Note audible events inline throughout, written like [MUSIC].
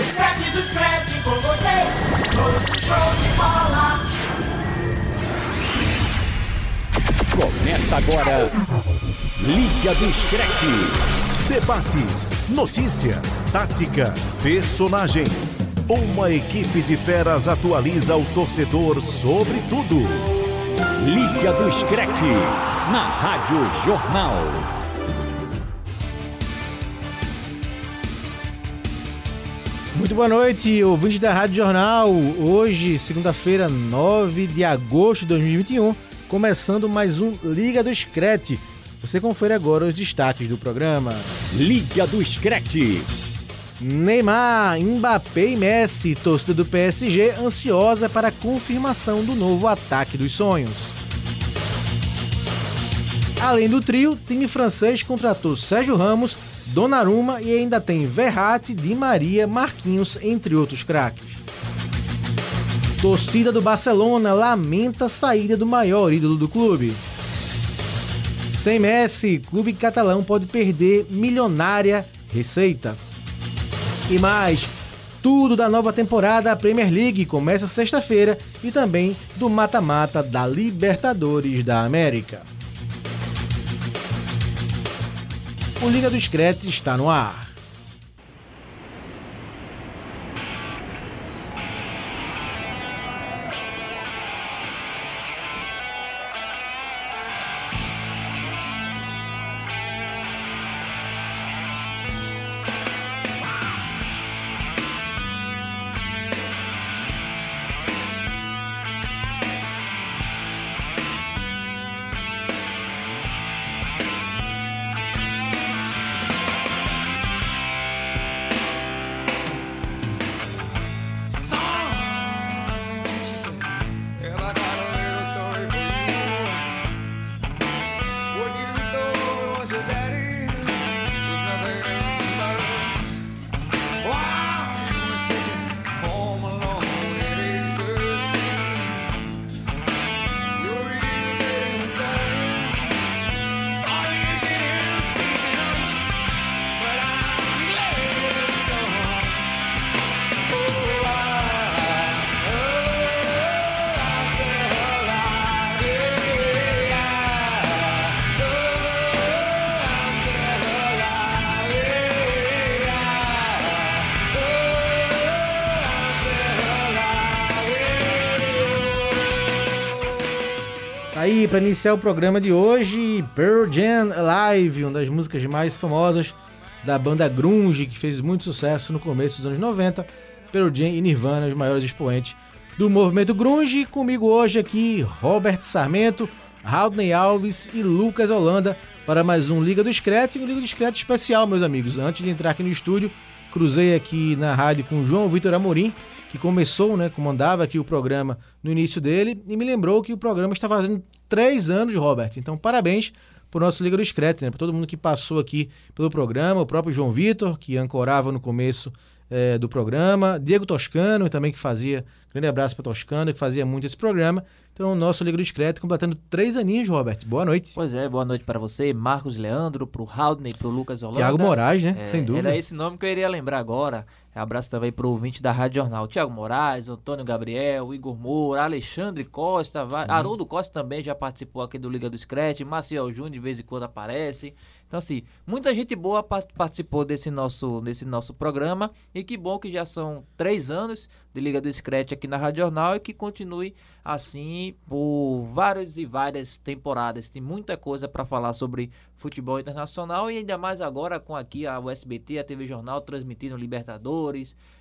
do Scratch, do Scratch com você. Show de bola. Começa agora. Liga do Scratch. Debates, notícias, táticas, personagens. Uma equipe de feras atualiza o torcedor sobre tudo. Liga do Scratch. Na Rádio Jornal. Muito boa noite, ouvintes da Rádio Jornal. Hoje, segunda-feira, 9 de agosto de 2021, começando mais um Liga do Screte. Você confere agora os destaques do programa. Liga do Scratch. Neymar, Mbappé e Messi, torcida do PSG ansiosa para a confirmação do novo ataque dos sonhos. Além do trio, time francês contratou Sérgio Ramos, Donnarumma e ainda tem Verratti, Di Maria, Marquinhos, entre outros craques. Torcida do Barcelona lamenta a saída do maior ídolo do clube. Sem Messi, clube catalão pode perder milionária receita. E mais, tudo da nova temporada da Premier League começa sexta-feira e também do mata-mata da Libertadores da América. O Liga do Screte está no ar. Para iniciar o programa de hoje, Pearl Jam Live, uma das músicas mais famosas da banda grunge, que fez muito sucesso no começo dos anos 90. Pearl Jam e Nirvana, os maiores expoentes do movimento grunge. Comigo hoje aqui, Robert Sarmento, Haldney Alves e Lucas Holanda para mais um Liga do Screte, um Liga do Screte especial, meus amigos. Antes de entrar aqui no estúdio, cruzei aqui na rádio com o João Vitor Amorim, que começou, né, comandava aqui o programa no início dele, e me lembrou que o programa está fazendo três anos, Robert. Então, parabéns para o nosso Liga do Screte, né, para todo mundo que passou aqui pelo programa, o próprio João Vitor, que ancorava no começo eh, do programa, Diego Toscano, também que fazia, grande abraço para Toscano, que fazia muito esse programa. Então, o nosso Liga do Screte completando três aninhos, Robert. Boa noite. Pois é, boa noite para você, Marcos Leandro, pro Haldney, pro Lucas Holanda. Tiago Moraes, né? É, Sem dúvida. Era esse nome que eu iria lembrar agora. Abraço também pro ouvinte da Rádio Jornal. Tiago Moraes, Antônio Gabriel, Igor Moura, Alexandre Costa, va- Haroldo Costa também já participou aqui do Liga do Scratch, Maciel Júnior de vez em quando aparece. Então, assim, muita gente boa pa- participou desse nosso, desse nosso programa. E que bom que já são três anos de Liga do Scratch aqui na Rádio Jornal e que continue assim por várias e várias temporadas. Tem muita coisa para falar sobre futebol internacional e ainda mais agora com aqui a USBT, a TV Jornal transmitindo Libertadores,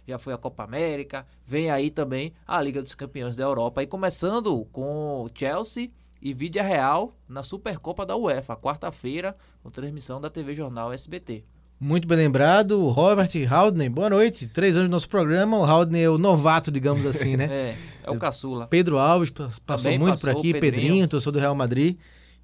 já foi a Copa América, vem aí também a Liga dos Campeões da Europa e começando com Chelsea e Vídea Real na Supercopa da UEFA, quarta-feira, com transmissão da TV Jornal SBT. Muito bem lembrado, Robert Haldney, boa noite. Três anos do nosso programa, o Haldney é o novato, digamos assim, né? [LAUGHS] É, é o caçula. Pedro Alves pas- passou Também muito passou, por aqui, Pedrinho. Pedrinho, torcedor do Real Madrid.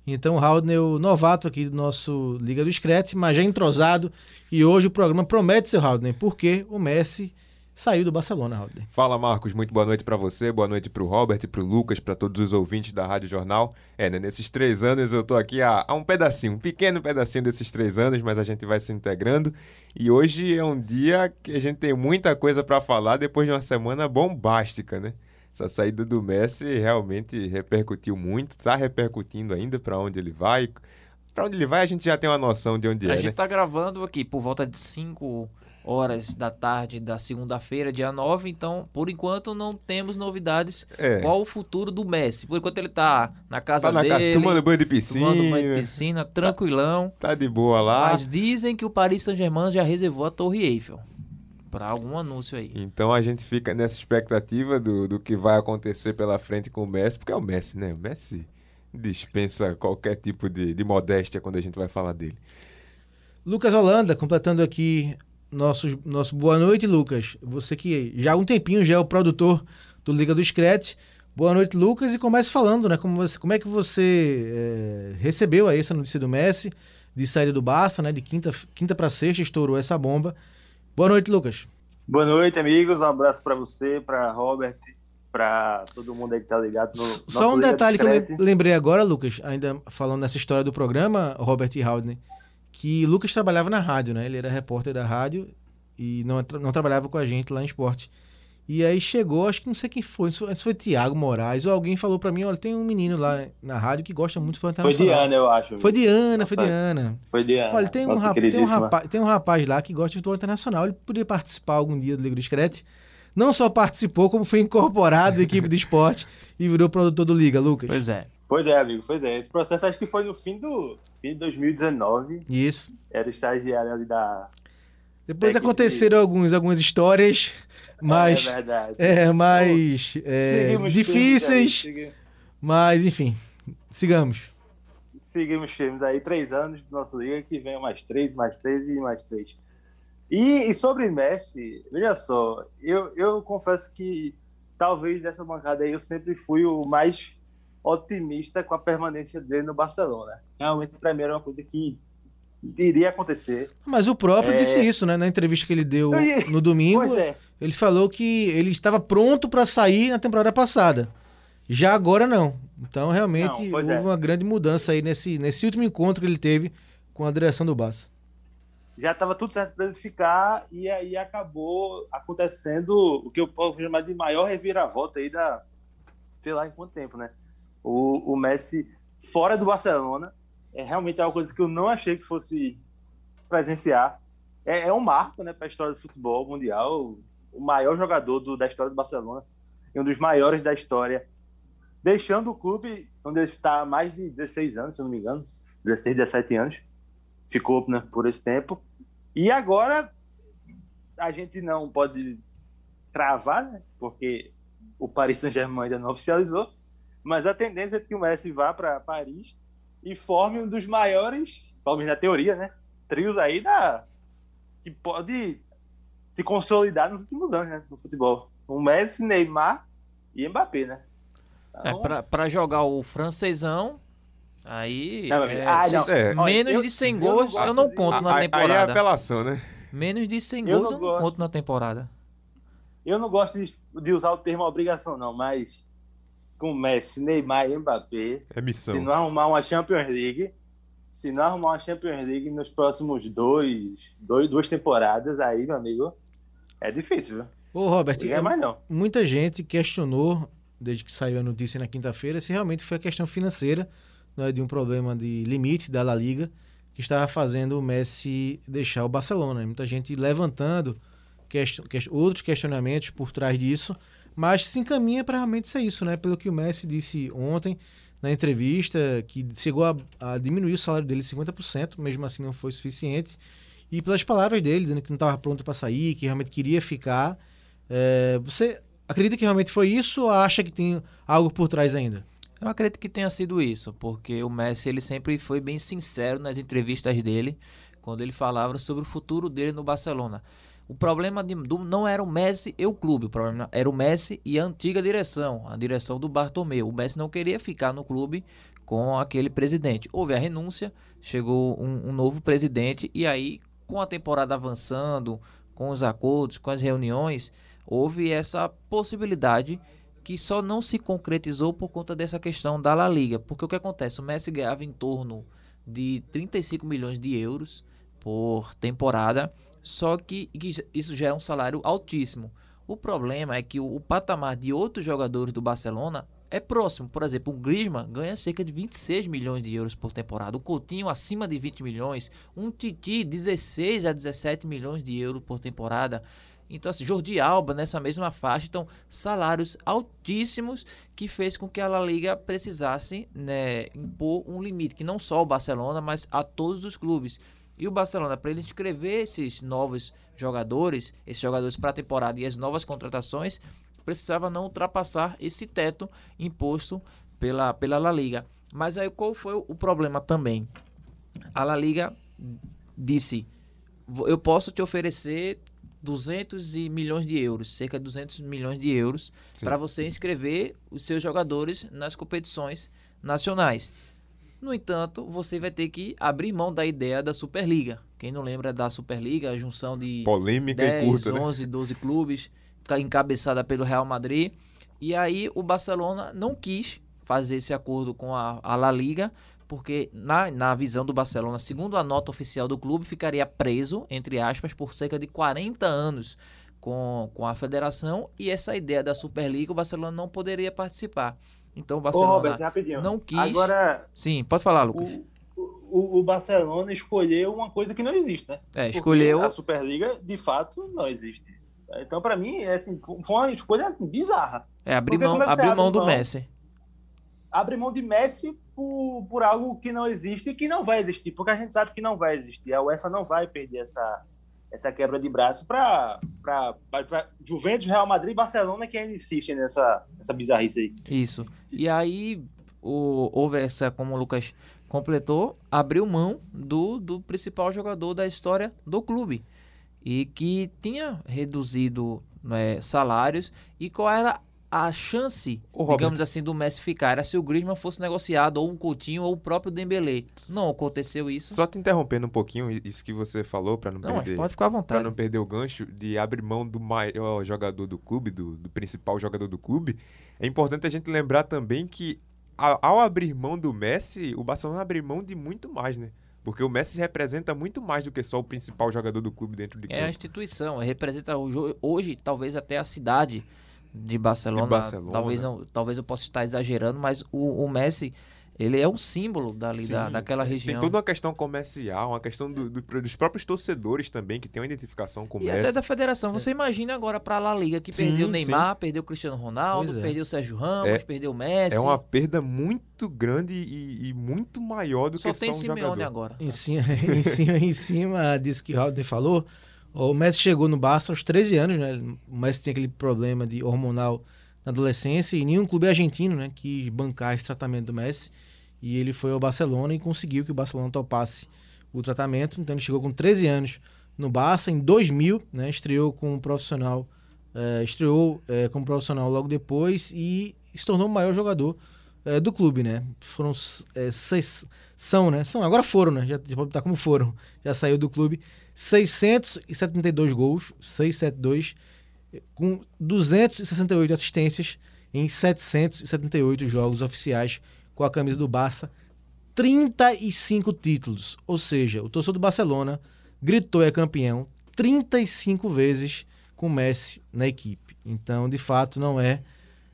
Então, o Haldney é o novato aqui do nosso Liga do Screte, mas já entrosado. E hoje o programa promete, seu Haldney, porque o Messi saiu do Barcelona, Rodney. Fala Marcos, muito boa noite para você, boa noite para o Robert, para o Lucas, para todos os ouvintes da Rádio Jornal. É, né, nesses três anos eu tô aqui há, há, um pedacinho, um pequeno pedacinho desses três anos, mas a gente vai se integrando. E hoje é um dia que a gente tem muita coisa para falar depois de uma semana bombástica, né? Essa saída do Messi realmente repercutiu muito, está repercutindo ainda para onde ele vai. Para onde ele vai, a gente já tem uma noção de onde a é. A gente né? tá gravando aqui por volta de 5 horas da tarde da segunda-feira, dia 9. Então, por enquanto, não temos novidades. É. Qual o futuro do Messi? Por enquanto, ele tá na casa Tá na dele. casa, tomando banho de piscina. Tomando banho de piscina, tranquilão. Tá de boa lá. Mas dizem que o Paris Saint-Germain já reservou a Torre Eiffel. Para algum anúncio aí. Então a gente fica nessa expectativa do, do que vai acontecer pela frente com o Messi, porque é o Messi, né? O Messi dispensa qualquer tipo de, de modéstia quando a gente vai falar dele. Lucas Holanda, completando aqui nosso, nosso boa noite, Lucas. Você que já há um tempinho já é o produtor do Liga do Scratch. Boa noite, Lucas, e comece falando, né? Como, você, como é que você é, recebeu aí essa notícia do Messi, de saída do Barça, né? De quinta, quinta para sexta estourou essa bomba. Boa noite, Lucas. Boa noite, amigos. Um abraço para você, para Robert, para todo mundo aí que tá ligado no Só um detalhe que eu lembrei agora, Lucas, ainda falando nessa história do programa, Robert e Haldane, que Lucas trabalhava na rádio, né? Ele era repórter da rádio e não, não trabalhava com a gente lá em esporte. E aí chegou, acho que não sei quem foi, se foi, foi Tiago Moraes ou alguém falou para mim, olha, tem um menino lá na rádio que gosta muito do Foi Diana, eu acho. Foi Diana, Nossa, foi Diana. Foi Diana. Olha, tem um, rap, tem, um rapaz, tem um rapaz lá que gosta de futebol internacional, ele poderia participar algum dia do Liga do Screte. Não só participou, como foi incorporado à equipe do esporte [LAUGHS] e virou produtor do Liga, Lucas. Pois é. Pois é, amigo, pois é. Esse processo acho que foi no fim do fim de 2019. Isso. Era estagiário ali da. Depois aconteceram alguns, algumas histórias, mas. É verdade. É, mais. É, difíceis. Mas, enfim, sigamos. Seguimos firmes aí, três anos do nosso Liga, que vem mais três, mais três e mais três. E, e sobre Messi, veja só, eu, eu confesso que talvez dessa bancada aí eu sempre fui o mais otimista com a permanência dele no Barcelona. Realmente, para mim, era uma coisa que iria acontecer. Mas o próprio é... disse isso, né? Na entrevista que ele deu [LAUGHS] no domingo, é. Ele falou que ele estava pronto para sair na temporada passada. Já agora não. Então, realmente, não, houve é. uma grande mudança aí nesse, nesse último encontro que ele teve com a direção do Barça. Já estava tudo certo para ele ficar e aí acabou acontecendo o que eu posso chamar de maior reviravolta aí da, sei lá em quanto tempo, né? O, o Messi fora do Barcelona é realmente uma coisa que eu não achei que fosse presenciar. É, é um marco, né, para a história do futebol mundial. O maior jogador do, da história do Barcelona e um dos maiores da história, deixando o clube onde ele está há mais de 16 anos, se não me engano, 16, 17 anos, ficou né, por esse tempo. E agora a gente não pode travar, né, porque o Paris Saint-Germain ainda não oficializou, mas a tendência é que o Messi vá para Paris e forme um dos maiores, pelo menos na teoria, né? Trios aí da que pode se consolidar nos últimos anos, né, no futebol. O Messi, Neymar e Mbappé, né? Então... É, para jogar o francesão, aí não, é, ah, não. É. menos eu, de 100 gols eu não, conto na temporada. Aí é apelação, né? Menos de 100 gols eu não, eu não conto na temporada. Eu não gosto de, de usar o termo obrigação, não, mas com Messi, Neymar e Mbappé. É missão. Se não arrumar uma Champions League, se não arrumar uma Champions League nos próximos dois, dois duas temporadas, aí, meu amigo, é difícil, viu? Ô, Robert, é mais não. muita gente questionou, desde que saiu a notícia na quinta-feira, se realmente foi a questão financeira, né, de um problema de limite da La Liga, que estava fazendo o Messi deixar o Barcelona. Muita gente levantando question, question, outros questionamentos por trás disso, mas se encaminha para realmente ser isso, né? Pelo que o Messi disse ontem na entrevista, que chegou a, a diminuir o salário dele 50%, mesmo assim não foi suficiente. E pelas palavras dele, dizendo que não estava pronto para sair, que realmente queria ficar. É, você acredita que realmente foi isso ou acha que tem algo por trás ainda? Eu acredito que tenha sido isso, porque o Messi ele sempre foi bem sincero nas entrevistas dele, quando ele falava sobre o futuro dele no Barcelona. O problema de, do, não era o Messi e o clube, o problema era o Messi e a antiga direção, a direção do Bartomeu. O Messi não queria ficar no clube com aquele presidente. Houve a renúncia, chegou um, um novo presidente e aí, com a temporada avançando, com os acordos, com as reuniões, houve essa possibilidade que só não se concretizou por conta dessa questão da La Liga. Porque o que acontece? O Messi ganhava em torno de 35 milhões de euros por temporada, só que, isso já é um salário altíssimo. O problema é que o, o patamar de outros jogadores do Barcelona é próximo. Por exemplo, o Griezmann ganha cerca de 26 milhões de euros por temporada. O Coutinho acima de 20 milhões. Um Titi 16 a 17 milhões de euros por temporada. Então, assim, Jordi Alba nessa mesma faixa. Então, salários altíssimos que fez com que a La Liga precisasse né, impor um limite, que não só o Barcelona, mas a todos os clubes. E o Barcelona, para ele inscrever esses novos jogadores, esses jogadores para a temporada e as novas contratações, precisava não ultrapassar esse teto imposto pela, pela La Liga. Mas aí qual foi o problema também? A La Liga disse: eu posso te oferecer 200 milhões de euros, cerca de 200 milhões de euros, para você inscrever os seus jogadores nas competições nacionais. No entanto, você vai ter que abrir mão da ideia da Superliga. Quem não lembra da Superliga, a junção de Polêmica 10, e curta, 11, né? 12 clubes, encabeçada pelo Real Madrid. E aí o Barcelona não quis fazer esse acordo com a, a La Liga, porque na, na visão do Barcelona, segundo a nota oficial do clube, ficaria preso, entre aspas, por cerca de 40 anos com, com a federação e essa ideia da Superliga o Barcelona não poderia participar. Então o Barcelona Ô, Robert, rapidinho. não quis. Agora, Sim, pode falar, Lucas. o, o, o Barcelona escolheu uma coisa que não existe, né? É, Porque escolheu. A Superliga, de fato, não existe. Então, para mim, é, assim, foi uma escolha assim, bizarra. É, abrir Porque mão, é abrir mão do mão? Messi. Abre mão de Messi por, por algo que não existe e que não vai existir, porque a gente sabe que não vai existir. A UEFA não vai perder essa, essa quebra de braço para Juventus, Real Madrid e Barcelona que ainda insistem nessa, nessa bizarrice aí. Isso. E aí o, houve essa, como o Lucas completou, abriu mão do, do principal jogador da história do clube. E que tinha reduzido né, salários. E qual era a chance, Ô, digamos assim, do Messi ficar? Era se o Griezmann fosse negociado, ou um Coutinho, ou o próprio Dembélé. Não aconteceu isso. Só te interrompendo um pouquinho, isso que você falou, para não, Não, perder. pode ficar à vontade. não perder o gancho de abrir mão do maior jogador do clube, do, do principal jogador do clube, é importante a gente lembrar também que ao abrir mão do Messi, o Barcelona abre mão de muito mais, né? Porque o Messi representa muito mais do que só o principal jogador do clube dentro de É a campo. instituição, representa hoje talvez até a cidade de Barcelona. De Barcelona. Talvez, não, talvez eu possa estar exagerando, mas o, o Messi, ele é um símbolo dali, da, Sim, daquela Tem região. toda uma questão comercial, uma questão do- do- dos próprios torcedores também, que tem uma identificação com o E Messi. até da federação. Você imagina agora para a La Liga, que É. Sim, perdeu o sim. Neymar, perdeu o Cristiano Ronaldo, é. perdeu o Sérgio Ramos, É- perdeu o Messi. É uma perda muito grande e, e muito maior do Só que tem só um Simeone jogador. agora. Em cima, [LAUGHS] em cima, em cima disso que o Raul falou, o Messi chegou no Barça aos 13 anos, né? O Messi tinha aquele problema de hormonal na adolescência e nenhum clube argentino, né, quis bancar esse tratamento do Messi. E ele foi ao Barcelona e conseguiu que o Barcelona topasse o tratamento. Então ele chegou com 13 anos no Barça. Em 2000, né, estreou como profissional, eh, estreou eh, como profissional logo depois e se tornou o maior jogador eh, do clube, né? Foram seis, são, né? São, agora foram, né? Já, já pode botar como foram. Já saiu do clube. 672 gols, 672, eh, com 268 assistências em 778 jogos oficiais com a camisa do Barça. 35 títulos, ou seja, o torcedor do Barcelona gritou é campeão 35 vezes com o Messi na equipe. Então, de fato, não é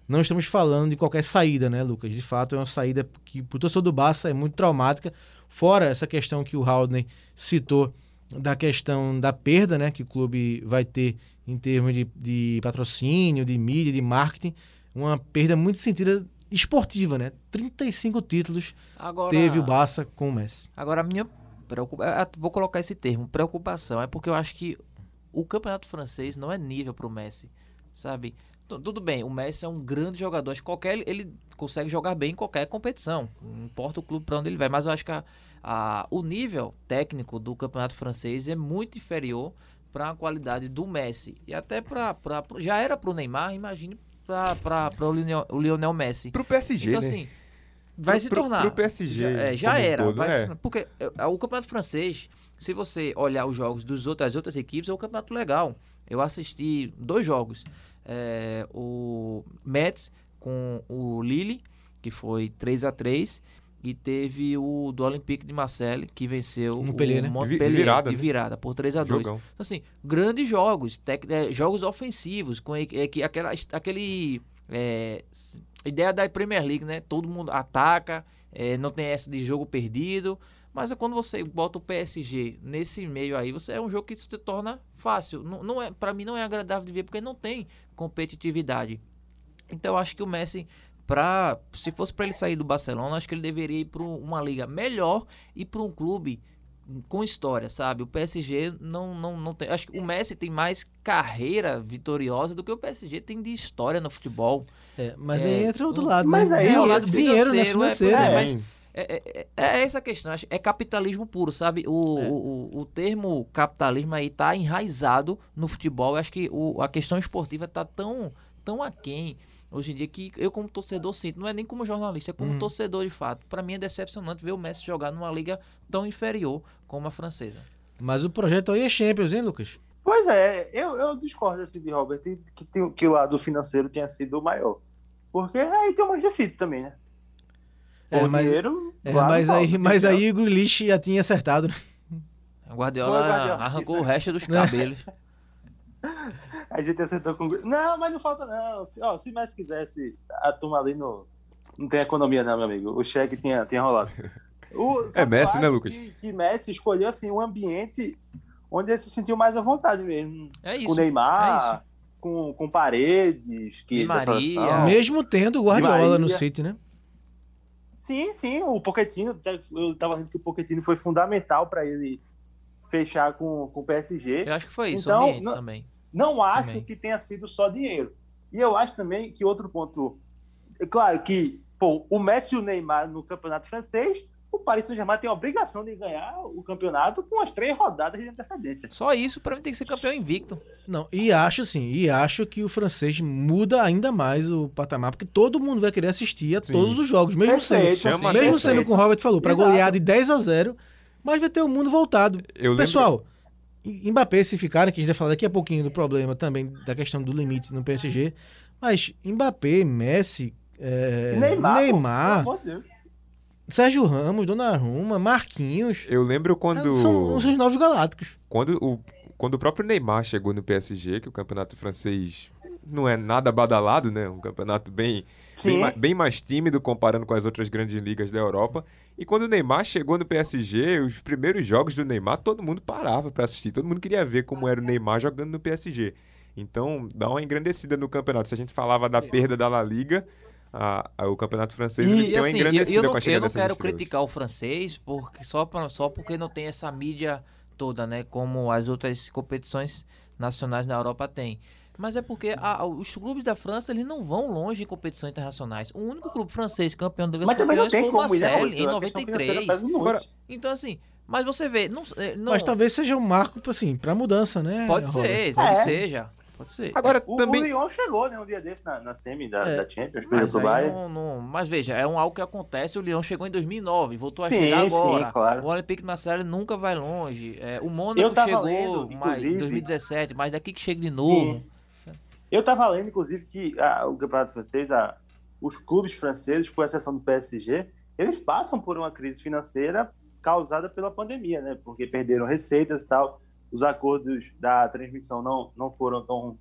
não estamos falando de qualquer saída, né, Lucas? De fato, é uma saída que para o torcedor do Barça é muito traumática. Fora essa questão que o Haldane citou da questão da perda, né, que o clube vai ter em termos de, de patrocínio, de mídia, de marketing, uma perda muito sentida esportiva, né? 35 títulos Agora, teve o Barça com o Messi. Agora, a minha preocupação. Vou colocar esse termo, preocupação. É porque eu acho que o campeonato francês não é nível para o Messi, sabe? Tu- Tudo bem, o Messi é um grande jogador. Acho que qualquer ele consegue jogar bem em qualquer competição. Não importa o clube para onde ele vai. Mas eu acho que a- a- o nível técnico do campeonato francês é muito inferior para a qualidade do Messi. E até para. Já era para o Neymar, imagine para o Lionel, o Messi. Pro PSG, Então, né? assim, vai Pro- se tornar. pro PSG Já, é, já era. todo, vai se é. porque é, o campeonato francês, se você olhar os jogos dos outras, das outras equipes, é um campeonato legal. Eu assisti dois jogos. É, o Metz com o Lille, que foi 3 a 3 e teve o do Olympique de Marseille, que venceu Montpellier, o né? Montpellier De virada, de né? virada por 3 a 2 Jogão. Então, assim, grandes jogos, tec- é, jogos ofensivos, com é, que aquela, aquele. é, ideia da Premier League, né? Todo mundo ataca, é, não tem essa de jogo perdido. Mas é quando você bota o PSG nesse meio aí, você é um jogo que se torna fácil. Não, não é, para mim não é agradável de ver porque não tem competitividade. Então eu acho que o Messi para se fosse para ele sair do Barcelona, acho que ele deveria ir para uma liga melhor e para um clube com história, sabe? O PSG não, não, não tem. Acho que o Messi tem mais carreira vitoriosa do que o PSG tem de história no futebol. É, mas É, aí entra outro um- lado, mas né? aí É, é o lado dinheiro, né? financeiro, é, é, mas-. É, é- é- é essa a questão, acho- é capitalismo puro, sabe? O, É. o, o, o termo capitalismo aí tá enraizado no futebol. Eu acho que o, a questão esportiva tá tão, tão aquém hoje em dia que eu, como torcedor, sinto. Não é nem como jornalista, é como Uhum. torcedor de fato. Pra mim é decepcionante ver o Messi jogar numa liga tão inferior como a francesa. Mas o projeto aí é Champions, hein, Lucas? Pois é, eu, eu discordo assim, de Robert que, tem- que o lado financeiro tenha sido o maior. Porque aí tem o Manchester City também, né? É, o mas- dinheiro. É, não mas aí, mas que- aí o Grealish já tinha acertado, né? O Guardiola, o Guardiola, arrancou o resto dos cabelos. [LAUGHS] A gente acertou com. Não, mas não falta, não. Se, ó, se o Messi quisesse, a turma ali no. Não tem economia, não, meu amigo. O cheque tinha, tinha rolado. O- [LAUGHS] É Messi, né, Lucas? Que, que Messi escolheu assim, um ambiente onde ele se sentiu mais à vontade mesmo. É com isso. o Neymar, é com, com paredes. Que, Maria. Mesmo tendo o Guardiola no City, né? Sim, sim, o Pochettino, eu tava vendo que o Pochettino foi fundamental para ele fechar com, com o PSG. Eu acho que foi isso, Então, o ambiente não- também. Não acho Também. que tenha sido só dinheiro. E eu acho também que outro ponto. É claro que pô, o Messi e o Neymar no campeonato francês, o Paris Saint-Germain tem a obrigação de ganhar o campeonato com as três rodadas de antecedência. Só isso pra mim tem que ser campeão invicto. Não, e acho sim, e acho que o francês muda ainda mais o patamar, porque todo mundo vai querer assistir a Sim. todos os jogos, mesmo Perfeito, sendo, Chama mesmo sendo com o Robert falou, para golear de 10 a 0, mas vai ter o mundo voltado. Eu lembro, Pessoal, em- Mbappé se ficar, que a gente vai falar daqui a pouquinho do problema também da questão do limite no PSG, mas Mbappé, Messi, é, Neymar, Neymar. Sérgio Ramos, Donnarumma, Marquinhos, eu lembro quando, são os novos galácticos. quando, o, quando o próprio Neymar chegou no PSG, que o campeonato francês não é nada badalado, né? Um campeonato bem, bem, bem mais tímido comparando com as outras grandes ligas da Europa. E quando o Neymar chegou no PSG, os primeiros jogos do Neymar, todo mundo parava para assistir, todo mundo queria ver como era o Neymar jogando no PSG. Então, dá uma engrandecida no campeonato. Se a gente falava da perda da La Liga, a- a- o campeonato francês E, ele E assim, eu, eu não, com a eu não quero estrelas. criticar o francês porque, só, pra, só porque não tem essa mídia toda, né? Como as outras competições nacionais na Europa têm. Mas é porque a- os clubes da França eles não vão longe em competições internacionais. O único clube francês campeão da Liga Mas também não Campeões tem foi o Marseille Rodrigo? em A questão financeira 93. pesa muito. Agora, Então assim, mas você vê, não, é, não Mas talvez seja um marco assim, para mudança, né? pode Robert? ser, É. que seja, pode ser. Agora, O, também... o Lyon chegou, né, um dia desse na, na semi da, É. da Champions, Mas, não, não- mas veja, é um algo que acontece. O Leão chegou em 2009, voltou a Sim, chegar sim, agora. claro. O Olympique de Marseille nunca vai longe. É, o Mônaco chegou lendo, mais, em inclusive- 2017, mas daqui que chega de novo. Sim. Eu tava lendo, inclusive, que ah, o campeonato francês, ah, os clubes franceses, com exceção do PSG, eles passam por uma crise financeira causada pela pandemia, né? Porque perderam receitas e tal, os acordos da transmissão não, não foram tão,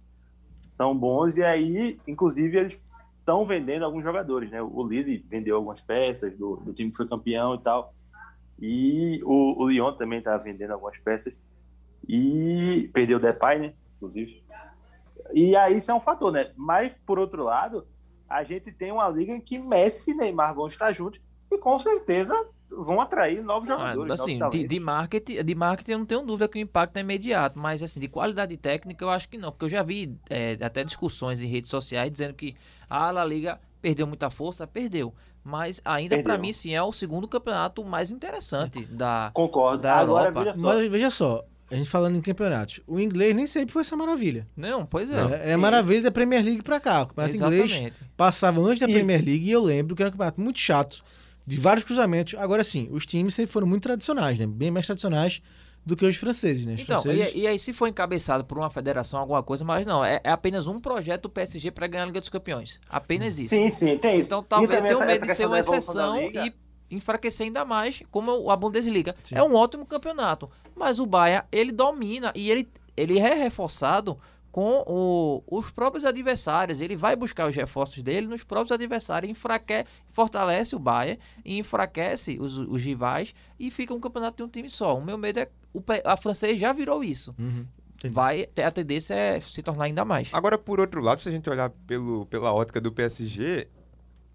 tão bons, e aí, inclusive, eles estão vendendo alguns jogadores, né? O Lille vendeu algumas peças do, do time que foi campeão e tal, e o, o Lyon também tá vendendo algumas peças, e perdeu o Depay, né? Inclusive. E aí isso é um fator, né? Mas, por outro lado, a gente tem uma liga em que Messi e Neymar vão estar juntos e com certeza vão atrair novos Ah, jogadores. assim, novos de, de marketing, de marketing eu não tenho dúvida que o impacto é imediato, mas assim, de qualidade técnica eu acho que não, porque eu já vi é, até discussões em redes sociais dizendo que a La Liga perdeu muita força, perdeu. Mas ainda pra mim sim é o segundo campeonato mais interessante da Concordo. da Agora, Europa. veja só. Mas veja só, a gente falando em campeonatos, o inglês nem sempre foi essa maravilha. Não, pois é. É, é a maravilha da Premier League pra cá. O campeonato inglês Exatamente. passava antes da E- Premier League e eu lembro que era um campeonato muito chato, de vários cruzamentos. Agora sim, os times sempre foram muito tradicionais, né? Bem mais tradicionais do que os franceses, né? Os Então, franceses... e, e aí se for encabeçado por uma federação, alguma coisa, mas não, é, é apenas um projeto do PSG para ganhar a Liga dos Campeões. Apenas isso. Sim, sim, tem isso. Então talvez tenha essa- medo de ser uma exceção e enfraquecer ainda mais, como a Bundesliga. Sim. É um ótimo campeonato, mas o Bayern, ele domina e ele, ele é reforçado com o- os próprios adversários. Ele vai buscar os reforços dele nos próprios adversários, enfraquece, fortalece o Bayern e enfraquece os, os rivais e fica um campeonato de um time só. O meu medo é o, a francês já virou isso. Uhum. Entendi. Vai, a tendência é se tornar ainda mais. Agora, por outro lado, se a gente olhar pelo, pela ótica do PSG,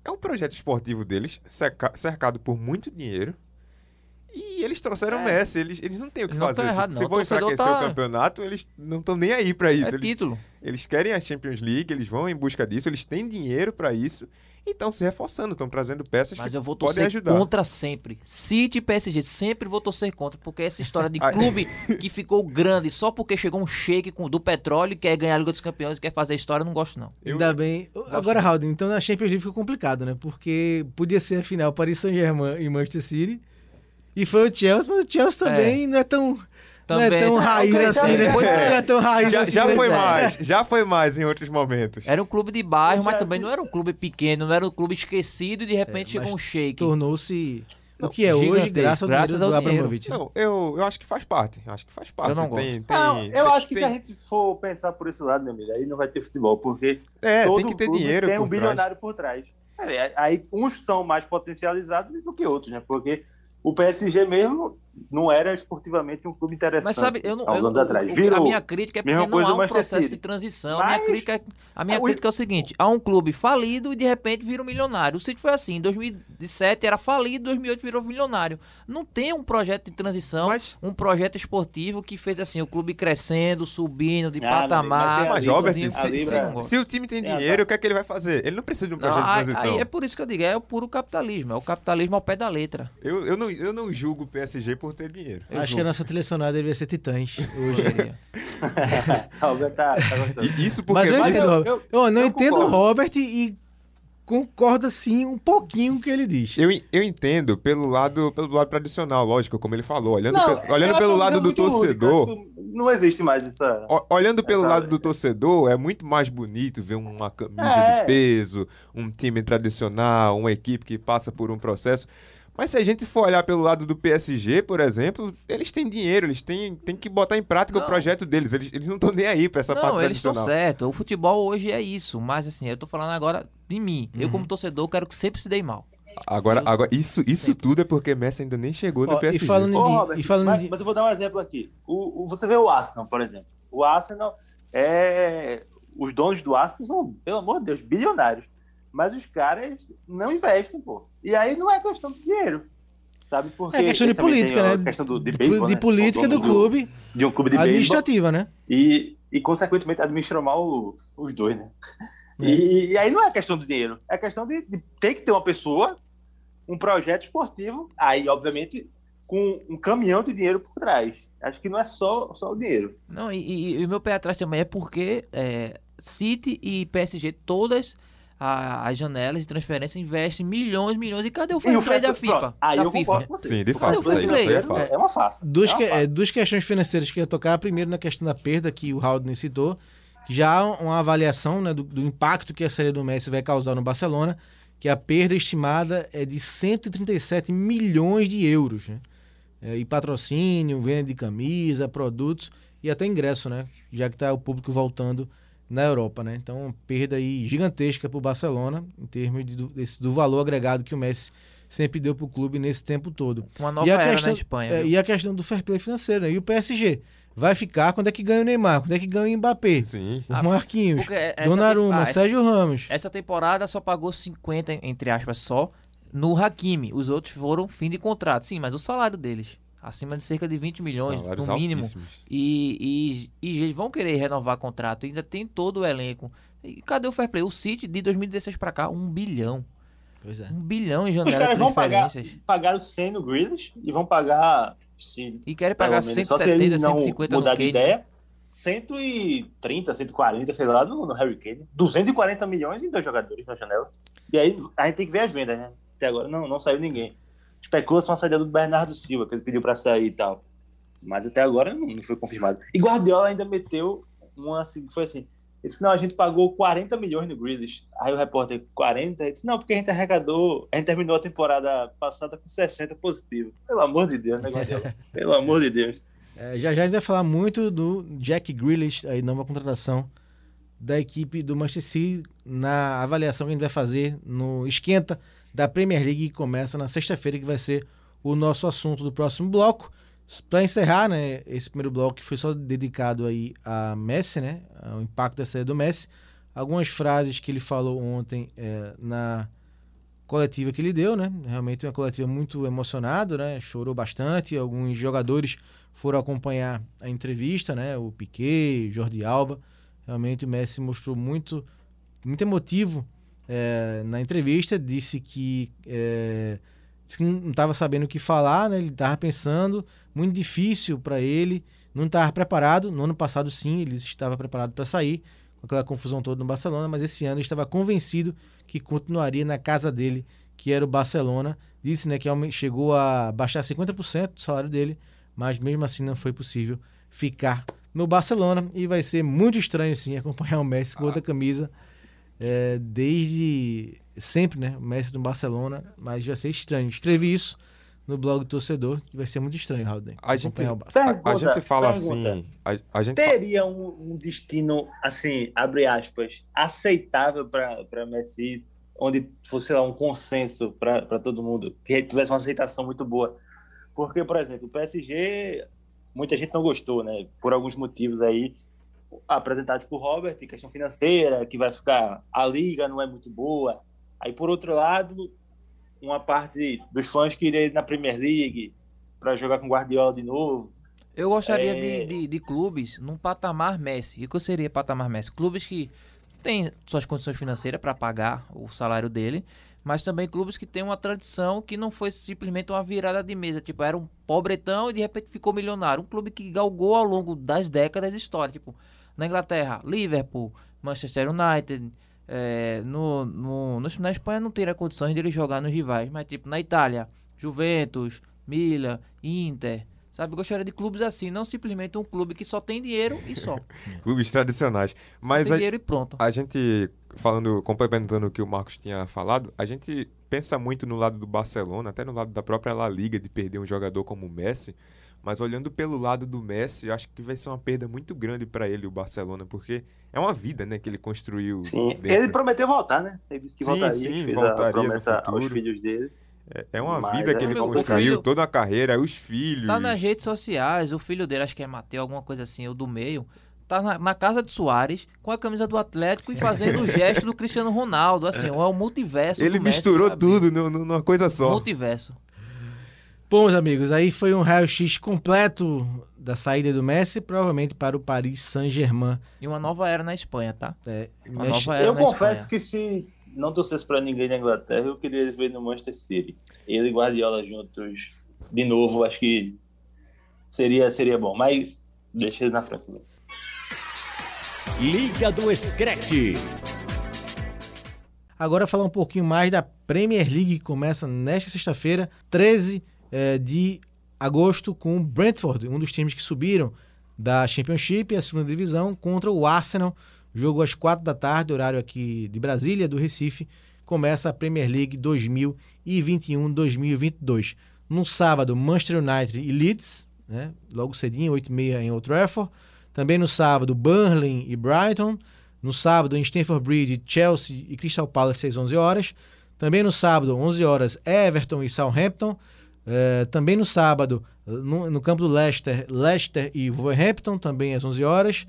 é um projeto esportivo deles, cerca- cercado por muito dinheiro. E eles trouxeram o É. Messi, eles, eles não têm o que Eles fazer. Se- errado, se. O vão enfraquecer tá- o campeonato, eles não estão nem aí pra isso. é Eles, título. eles querem a Champions League, eles vão em busca disso, eles têm dinheiro pra isso e estão se reforçando, estão trazendo peças Mas que eu vou podem torcer ajudar. contra sempre. City e PSG, sempre vou torcer contra. Porque essa história de [LAUGHS] clube que ficou grande só porque chegou um shake com, do petróleo e quer ganhar a Liga dos Campeões e quer fazer história, eu não gosto não. Eu- Ainda bem. Agora, Raul, então na Champions League ficou complicado, né? Porque podia ser a final Paris Saint-Germain e Manchester City. E foi o Chelsea, mas o Chelsea também não é tão. Não é Também. tão Eu raiz assim, né? depois- Não é tão raiz Já, assim. já mas foi é. mais, já foi mais em outros momentos. Era um clube de bairro, mas Já, também assim- não era um clube pequeno, não era um clube esquecido e de repente chegou um shake. Tornou-se o que é hoje, graças ao graças ao dinheiro. Abramovich. né? Não, eu, eu acho que faz parte. Acho que faz parte. Eu não Tem, tem, Não, eu tem- acho que tem- se a gente for pensar por esse lado, meu amigo, aí não vai ter futebol, porque É, todo tem que ter clube dinheiro tem um bilionário por trás. É, aí uns são mais potencializados do que outros, né? Porque o PSG mesmo não era esportivamente um clube interessante. Mas sabe, eu não. há uns eu anos não- atrás. Virou. a minha crítica é porque Mesma não há um processo de transição. A minha, Mas- crítica, é- a minha Ah, o- crítica é o seguinte: há um clube falido e de repente vira um milionário. O City foi assim: em 2007 era falido, em 2008 virou milionário. Não tem um projeto de transição, Mas- um projeto esportivo que fez assim o clube crescendo, subindo de Ah, patamar. mas Mas, Robert, se, a se- Não gosto. se o time tem dinheiro, o que é que ele vai fazer? Ele não precisa de um Não, projeto aí, de transição. aí é por isso que eu digo, é o puro capitalismo, é o capitalismo ao pé da letra. Eu, eu, não, eu não julgo o PSG por ter dinheiro. Eu Acho que a nossa sonora deveria ser Titãs [LAUGHS] hoje. Albert [LAUGHS] tá, tá gostando. Isso porque Mas eu Mas entendo, eu- Robert. eu- Eu, não eu entendo o. Robert e concordo assim um pouquinho com o que ele diz. eu, eu entendo pelo lado, pelo lado tradicional, lógico, como ele falou. Olhando, Não, pe- olhando pelo lado é do único, torcedor. Não existe mais essa. o- Olhando pelo Essa- lado do torcedor, é muito mais bonito ver uma camisa É. de peso, um time tradicional, uma equipe que passa por um processo. Mas se a gente for olhar pelo lado do PSG, por exemplo, eles têm dinheiro, eles têm, têm que botar em prática o Não. projeto deles. Eles, eles não estão nem aí pra essa parte Não, eles estão certos. O futebol hoje é isso. Mas assim, eu tô falando agora de mim. Uhum. Eu, como torcedor, quero que sempre se dê mal. Agora, Eu- agora isso, isso tudo é porque Messi ainda nem chegou no PSG. e falando de, Robert, e falando mas, de- mas eu vou dar um exemplo aqui. O, o- você vê o Arsenal, por exemplo. O Arsenal é. Os donos do Arsenal são, pelo amor de Deus, bilionários. Mas os caras não investem, pô. E aí não é questão de dinheiro. Sabe? Porque É questão de política, né? questão do, de, de, beisebol, de né? política do donos clube De um clube de administrativa, né? E, e, consequentemente, administram mal o- os dois, né? É. E, e aí não é questão do dinheiro. É questão de, de ter que ter uma pessoa, um projeto esportivo, aí, obviamente, com um caminhão de dinheiro por trás. Acho que não é só, só o dinheiro. Não, e, e- e o meu pé atrás também é porque é, City e PSG, todas a- as janelas de transferência investem milhões, milhões. E cadê o fair play da FIFA? pronto, aí da eu FIFA? concordo com você. Sim, de O fato, fair play isso aí- isso aí é fato. é uma farsa. Duas, é uma que- farsa. é, duas questões financeiras que eu ia tocar. Primeiro, na questão da perda, que o Haldane citou. que Já há uma avaliação né, do, do impacto que a saída do Messi vai causar no Barcelona, que a perda estimada é de 137 milhões de euros. Né? É, e patrocínio, venda de camisa, produtos e até ingresso, né? Já que está o público voltando na Europa, né? Então, uma perda aí gigantesca para o Barcelona, em termos de, do, desse- do valor agregado que o Messi sempre deu para o clube nesse tempo todo. Uma nova E a era questão- na Espanha. É, e a questão do fair play financeiro, né? E o PSG? Vai ficar quando é que ganha o Neymar? Quando é que ganha o Mbappé? Sim. O Ah, Marquinhos, Donnarumma, ah, Sérgio Ramos. essa temporada só pagou 50, entre aspas, só no Hakimi. Os outros foram fim de contrato. Sim, mas o salário deles, acima de cerca de 20 milhões, Salários no mínimo. E, e, e eles vão querer renovar contrato. Ainda tem todo o elenco. E cadê o fair play? O City de 2016 pra cá, um bilhão. Pois é. Um bilhão em Os janela caras de vão pagar, pagar o 100 no Grealish e vão pagar Se, E querem pagar menos, só se 170, eles não 150 no mudar de Kane. ideia, 130, 140, sei lá, no, no Harry Kane. 240 milhões em dois jogadores na janela. E aí a gente tem que ver as vendas, né? Até agora não, não saiu ninguém. Especula-se uma saída do Bernardo Silva, que ele pediu pra sair e tal. Mas até agora não, foi confirmado. E Guardiola ainda meteu uma assim, foi assim. Ele disse, não, a gente pagou 40 milhões no Grealish. Aí o repórter, 40? Ele disse, não, porque a gente arrecadou, a gente terminou a temporada passada com 60 positivo. Pelo amor de Deus, né, Guardiola? [LAUGHS] Pelo amor de Deus. É, já já a gente vai falar muito do Jack Grealish, aí nova contratação da equipe do Manchester City na avaliação que a gente vai fazer no esquenta da Premier League que começa na sexta-feira, que vai ser o nosso assunto do próximo bloco. Para encerrar, né, esse primeiro bloco que foi só dedicado aí a Messi, né, ao impacto da saída do Messi, algumas frases que ele falou ontem é, na coletiva que ele deu, né, realmente uma coletiva muito emocionado, né, chorou bastante, alguns jogadores foram acompanhar a entrevista, né, o Piquet, Jordi Alba, realmente o Messi mostrou muito, muito emotivo é, na entrevista, disse que é, disse que não estava sabendo o que falar, né? Ele estava pensando, muito difícil para ele, não estava preparado. No ano passado, sim, ele estava preparado para sair, com aquela confusão toda no Barcelona, mas esse ano ele estava convencido que continuaria na casa dele, que era o Barcelona. Disse né, que chegou a baixar 50% do salário dele, mas mesmo assim não foi possível ficar no Barcelona e vai ser muito estranho sim acompanhar o Messi com outra camisa é, desde sempre, né? O Messi no Barcelona, mas vai ser estranho. Escrevi isso no blog do torcedor, que vai ser muito estranho, Raulden. A gente- Barça. A, a Pergunta, gente fala pergunta. assim. A, a gente fa- Teria um, um destino, assim, abre aspas, aceitável para Messi, onde fosse lá, um consenso para todo mundo, que tivesse uma aceitação muito boa. Porque, por exemplo, o PSG, muita gente não gostou, né? Por alguns motivos aí, apresentados por Robert, questão financeira, que vai ficar, a liga não é muito boa. Aí, por outro lado, uma parte dos fãs queria ir na Premier League para jogar com Guardiola de novo. Eu gostaria É. de, de, de clubes num patamar Messi. E o que seria patamar Messi? Clubes que têm suas condições financeiras para pagar o salário dele, mas também clubes que têm uma tradição que não foi simplesmente uma virada de mesa. Tipo, era um pobretão e de repente ficou milionário. Um clube que galgou ao longo das décadas de história. Tipo, na Inglaterra, Liverpool, Manchester United. é, no, no, no- na Espanha não teria condições de ele jogar nos rivais, mas tipo, na Itália, Juventus, Milan, Inter. Sabe, eu gostaria de clubes assim, não simplesmente um clube que só tem dinheiro e só. [LAUGHS] Clubes tradicionais. Mas tem a, dinheiro e pronto. a gente, falando, complementando o que o Marcos tinha falado, a gente pensa muito no lado do Barcelona, até no lado da própria La Liga, de perder um jogador como o Messi. Mas olhando pelo lado do Messi, eu acho que vai ser uma perda muito grande para ele, o Barcelona, porque é uma vida, né, que ele construiu. Sim, dentro. ele prometeu voltar, né? Ele disse que Sim, voltaria, sim, fez voltaria a no promessa aos filhos dele. É- É uma Mas vida que é- ele construiu, filho- toda a carreira, os filhos. Tá nas redes sociais, o filho dele, acho que é Mateu, alguma coisa assim, o do meio, tá na, na casa de Soares, com a camisa do Atlético e fazendo o gesto do [LAUGHS] Cristiano Ronaldo. Assim, é o multiverso. Ele do Messi, misturou sabe? tudo nu- nu- numa coisa só. Multiverso. Bom, meus amigos, aí foi um raio-x completo da saída do Messi, provavelmente para o Paris Saint-Germain. E uma nova era na Espanha, tá? É, Uma nova era Eu na confesso Espanha. que se não torcesse pra ninguém na Inglaterra, eu queria ver no Manchester City. Ele e Guardiola juntos de novo, acho que seria, seria bom. Mas deixa ele na França. mesmo. Liga do Screte. Agora falar um pouquinho mais da Premier League, que começa nesta sexta-feira, 13 eh, de agosto, com o Brentford, um dos times que subiram da Championship, a segunda divisão, contra o Arsenal. Jogo às 4 da tarde, horário aqui de Brasília, do Recife. Começa a Premier League 2021-2022. No sábado, Manchester United e Leeds, né? logo cedinho, 8h30 em Old Trafford. Também no sábado, Burnley e Brighton. No sábado, em Stamford Bridge, Chelsea e Crystal Palace, às 11 horas. Também no sábado, 11 horas, Everton e Southampton. Eh, também no sábado, no, no campo do Leicester, Leicester e Wolverhampton, também às 11 horas.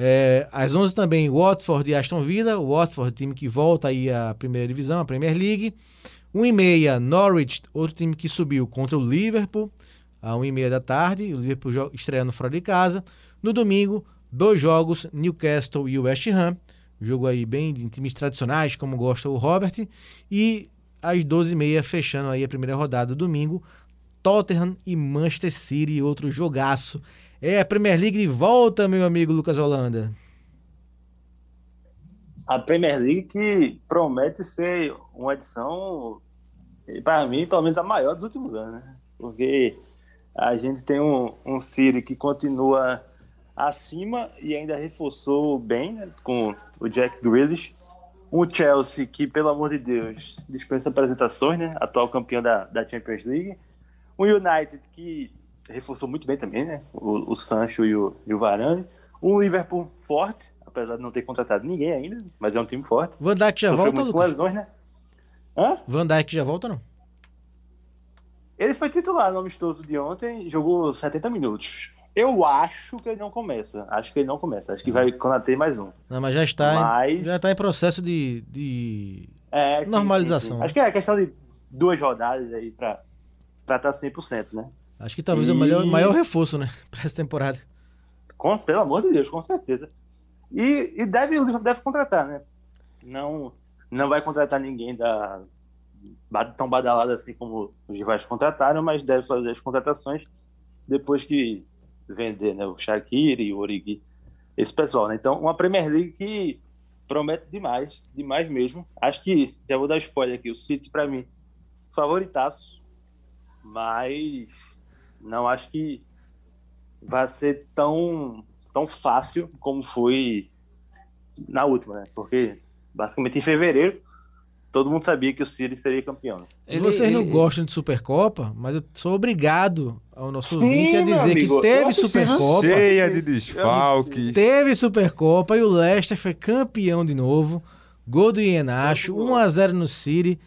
Eh, às 11 também, Watford e Aston Villa. O Watford, time que volta aí à primeira divisão, a Premier League. 1h30, Norwich, outro time que subiu contra o Liverpool, à 1h30 da tarde. O Liverpool estreando fora de casa. No domingo, dois jogos, Newcastle e West Ham. Jogo aí bem de times tradicionais, como gosta o Robert. E às 12h30, fechando aí a primeira rodada do domingo, Tottenham e Manchester City, outro jogaço. É a Premier League de volta, meu amigo Lucas Holanda. A Premier League que promete ser uma edição, para mim, pelo menos a maior dos últimos anos, né? Porque a gente tem um, um City que continua acima e ainda reforçou bem né, com o Jack Grealish. Um Chelsea que, pelo amor de Deus, dispensa apresentações, né? Atual campeão da, da Champions League. Um United que reforçou muito bem também, né? O, o Sancho e o, e o Varane. Um Liverpool forte, apesar de não ter contratado ninguém ainda, mas é um time forte. Van Dijk já Sofreu volta, muito com Lucas? lesões, né? Hã? Van Dijk já volta, não? Ele foi titular no amistoso de ontem, jogou 70 minutos. Eu acho que ele não começa. Acho que ele não começa. Acho que vai quando ter mais um. Não, mas já está, em- Mas- já está em processo de, de... É, sim, Normalização, sim, sim. Acho que é questão de duas rodadas aí pra estar 100%, né? Acho que talvez é o E- melhor, maior reforço, né? [LAUGHS] Para essa temporada. Com, pelo amor de Deus, com certeza. E, e deve, o deve contratar, né? Não, não vai contratar ninguém da, tão badalado assim como os rivais contrataram, mas deve fazer as contratações depois que vender né, o Shaqiri, o Origi, esse pessoal, né? Então, uma Premier League que promete demais, demais mesmo. Acho que, já vou dar spoiler aqui, o City, para mim, favoritaço, mas não acho que vai ser tão, tão fácil como foi na última, né? Porque basicamente em fevereiro todo mundo sabia que o City seria campeão. Ele- Vocês não ele- gostam de Supercopa, mas eu sou obrigado ao nosso Sim, a dizer amigo, que teve Supercopa. Cheia de desfalques. Teve Supercopa e o Leicester foi campeão de novo. Gol do Ienacho, 1x0 no City.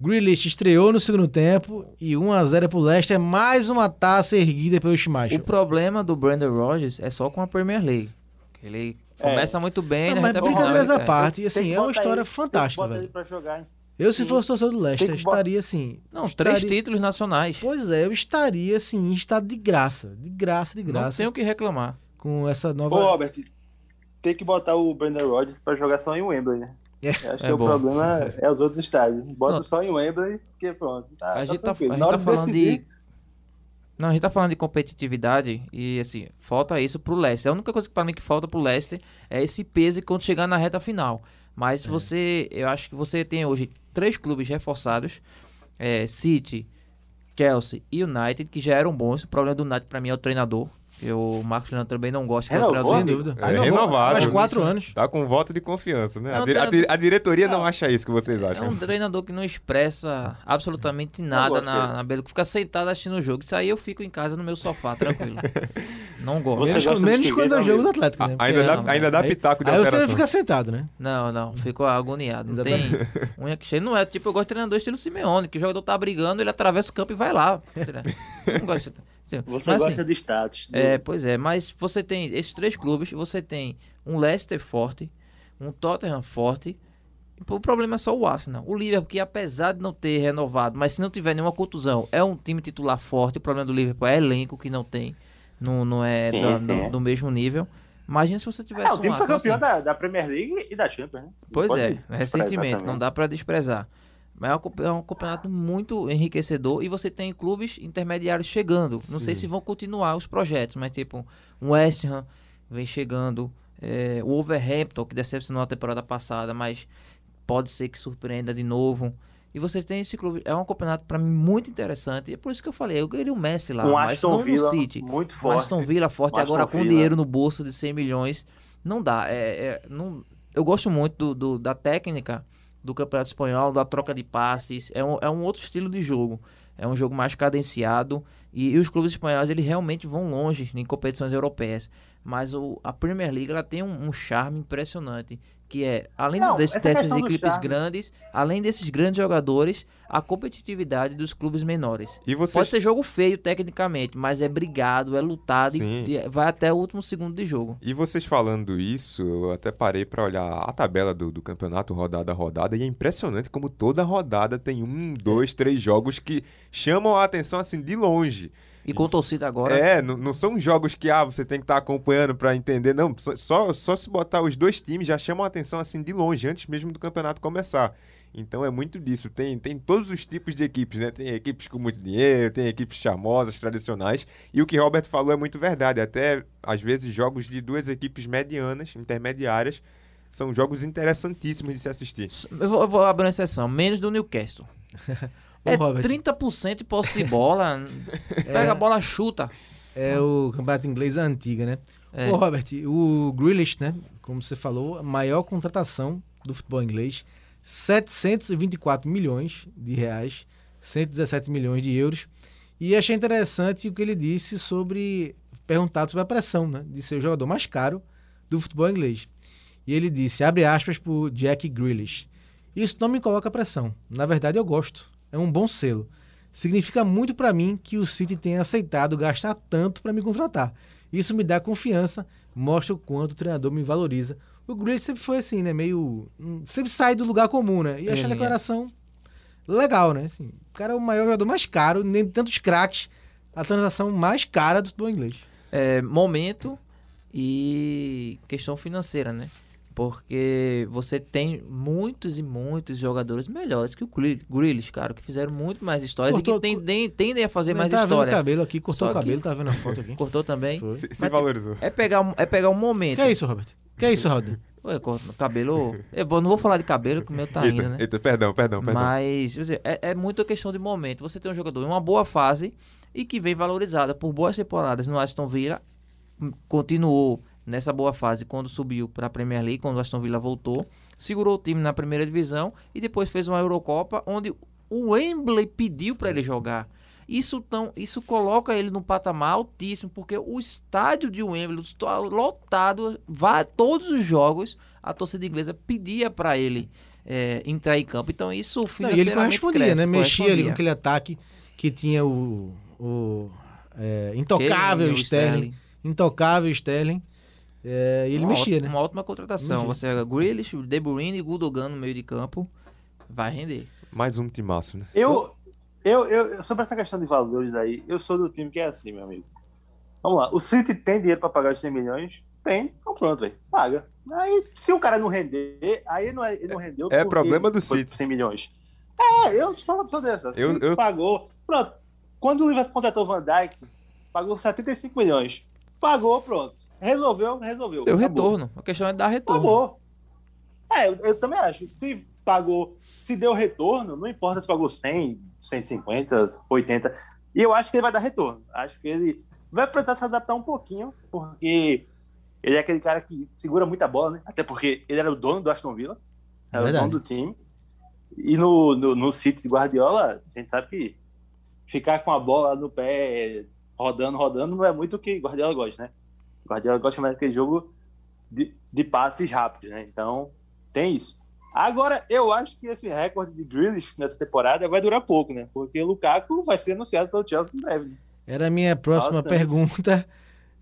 Grealish estreou no segundo tempo e 1x0 pro Leicester, mais uma taça erguida pelo O Schmeichel. problema do Brandon Rodgers é só com a Premier League. Ele começa muito bem, Não, né? mas brincadeiras à parte, e assim, é uma história ele- fantástica, velho. ele pra jogar, hein? Eu, se Sim. fosse torcedor do Leicester, estaria assim. Não, estaria... três títulos nacionais. Pois é, eu estaria assim, em estado de graça. De graça, de Não graça. tem o que reclamar. Com essa nova. Ô, Robert, tem que botar o Brandon Rodgers pra jogar só em Wembley, né? Eu Acho É que o bom. problema [LAUGHS] é os outros estádios. Bota Não. só em Wembley, que pronto. Tá, A gente tá, a tranquilo. gente tá falando decidir, de. Não, a gente tá falando de competitividade e assim, falta isso pro Leicester. A única coisa que pra mim que falta pro Leicester é esse peso quando chegar na reta final. Mas É. você, eu acho que você tem hoje três clubes reforçados: é, City, Chelsea e United, que já eram bons. O problema do United pra mim é o treinador. Eu, o Marcos Fernando também não gosta que é Renovou, treinador. Sem dúvida. É renovado. Mais quatro Isso. anos. Tá com voto de confiança, né? A, di- a di- a diretoria não acha isso que vocês É acham. um treinador que não expressa absolutamente nada na, na beira, fica sentado assistindo o jogo. Isso aí eu fico em casa no meu sofá, tranquilo. [LAUGHS] não gosto. Você Menos, gosta de menos quando é o jogo do? Atlético, né? A- ainda, dá, não. ainda dá Aí- pitaco de Aí você alteração. fica sentado, né? Não, não, fico agoniado. Não tem unha que cheia. Não é tipo, eu gosto de treinador estilo Simeone, que o jogador tá brigando, ele atravessa o campo e vai lá. [LAUGHS] Não gosto de... Você Mas, gosta assim, de status. do- É, pois é, mas você tem esses três clubes, você tem um Leicester forte, um Tottenham forte. O problema é só o Arsenal. O Liverpool, que apesar de não ter renovado, mas se não tiver nenhuma contusão, é um time titular forte. O problema do Liverpool é elenco que não tem, não, não é Sim, da- sim. do, do mesmo nível. Imagina se você tivesse É, o time um foi campeão assim. da, da Premier League e da Champions, né? Pois pode é, recentemente, não dá pra desprezar. Mas é um, campe- é um campeonato muito enriquecedor e você tem clubes intermediários chegando. Não sei Sim. se vão continuar os projetos, mas tipo, um West Ham vem chegando, é, o Wolverhampton, que decepcionou a temporada passada, mas pode ser que surpreenda de novo. E você tem esse clube, é um campeonato pra mim muito interessante. E é por isso que eu falei, eu queria o Messi lá, Um mas Aston Villa City. muito Um forte. Aston Villa forte Um agora Aston com Villa. dinheiro no bolso de 100 milhões. Não dá. É, é- não, eu gosto muito do, do- da técnica do Campeonato Espanhol, da troca de passes. É um, é um outro estilo de jogo. É um jogo mais cadenciado. E, e os clubes espanhóis, eles realmente vão longe em competições europeias. Mas o, a Premier League, ela tem um, um charme impressionante. Que é, além Não, desses, desses equipes charme- grandes, além desses grandes jogadores, a competitividade dos clubes menores. E vocês, Pode ser jogo feio tecnicamente, mas é brigado, é lutado Sim. e, vai até o último segundo de jogo. e vocês falando isso, eu até parei pra olhar a tabela do, do campeonato rodada a rodada e é impressionante como toda rodada tem um, dois, três jogos que chamam a atenção assim de longe. E com torcida agora. É, não, não são jogos que ah, você tem que estar acompanhando pra entender, não. Só- Só, se botar os dois times já chamam a atenção assim de longe, antes mesmo do campeonato começar. Então é muito disso. Tem, tem todos os tipos de equipes, né? Tem equipes com muito dinheiro, tem equipes charmosas, tradicionais. E o que Robert falou é muito verdade. Até, às vezes, jogos de duas equipes medianas, intermediárias, são jogos interessantíssimos de se assistir. Eu vou, eu vou abrir uma exceção, menos do Newcastle. [LAUGHS] Ô, É Robert. 30% de posse de bola. [LAUGHS] Pega a bola, chuta. É o campeonato inglês antiga, né? É. Ô, Robert, o Grealish, né? Como você falou, a maior contratação do futebol inglês, 724 milhões de reais, 117 milhões de euros. E achei interessante o que ele disse sobre, perguntado sobre a pressão, né? De ser o jogador mais caro do futebol inglês. E ele disse, abre aspas por Jack Grealish. Isso não me coloca pressão. Na verdade, eu gosto. É um bom selo. Significa muito para mim que o City tenha aceitado gastar tanto para me contratar. Isso me dá confiança, mostra o quanto o treinador me valoriza. O Grealish sempre foi assim, né? Meio. hum, Sempre sai do lugar comum, né? E achei a é. declaração legal, né? Assim, o cara é o maior jogador mais caro, nem tantos craques, a transação mais cara do futebol inglês. É, momento e questão financeira, né? Porque você tem muitos e muitos jogadores melhores que o Gre- Grealish, cara, que fizeram muito mais histórias Cortou- e que tendem, tendem a fazer mais tá vendo o história. cabelo aqui, cortou Só o cabelo, que- tá vendo a foto aqui. [LAUGHS] Cortou também. Foi. Se, se valorizou. É pegar, um- é pegar um momento. Que é isso, Robert? Que é isso, Robert? Ué, corta- cabelo. Eu não vou falar de cabelo, que o meu tá indo, eita, né? eita, perdão, perdão, perdão. Mas quer dizer, é, é muito questão de momento. Você tem um jogador em uma boa fase e que vem valorizada por boas temporadas no Aston Villa, continuou nessa boa fase quando subiu para a Premier League, quando o Aston Villa voltou, segurou o time na primeira divisão e depois fez uma Eurocopa onde o Wembley pediu para ele jogar. Isso, tão, isso coloca ele num patamar altíssimo, porque o estádio de Wembley está lotado, vai, todos os jogos, a torcida inglesa pedia para ele é, entrar em campo. Então isso Não, e ele financeiramente correspondia, cresce, né? Mexia ali com aquele ataque que tinha o, o é, intocável Sterling. Intocável Sterling. É, e ele Uma mexia, ótima- né? Uma ótima contratação. Mexia. Você pega Grealish, De Bruyne e Gundogan no meio de campo, vai render. Mais um timaço, né? Eu, eu, eu, sobre essa questão de valores aí, eu sou do time que é assim, meu amigo. Vamos lá. O City tem dinheiro pra pagar os 100 milhões? Tem. Então pronto, velho. Paga. Aí, se o cara não render, aí ele não, é- ele não rendeu. É problema do City. 100 milhões. É, eu sou, sou dessa. Eu- City eu- pagou. Pronto. Quando o Liverpool contratou o Van Dijk, pagou 75 milhões. Pagou, pronto. Resolveu, resolveu. Deu Acabou. retorno. A questão é dar retorno. Pagou. É, eu, eu também acho. Se pagou, se deu retorno, não importa se pagou 100, 150, 80. E eu acho que ele vai dar retorno. Acho que ele vai precisar se adaptar um pouquinho, porque ele é aquele cara que segura muita bola, né? Até porque ele era o dono do Aston Villa, era Verdade. o dono do time. E no, no, no City de Guardiola, a gente sabe que ficar com a bola no pé, rodando, rodando, não é muito o que Guardiola gosta, né? Guardiola gosta mais daquele jogo de, de passes rápidos, né? Então, tem isso. Agora, eu acho que esse recorde de Grealish nessa temporada vai durar pouco, né? Porque o Lukaku vai ser anunciado pelo Chelsea em breve. né? Era a minha próxima pergunta.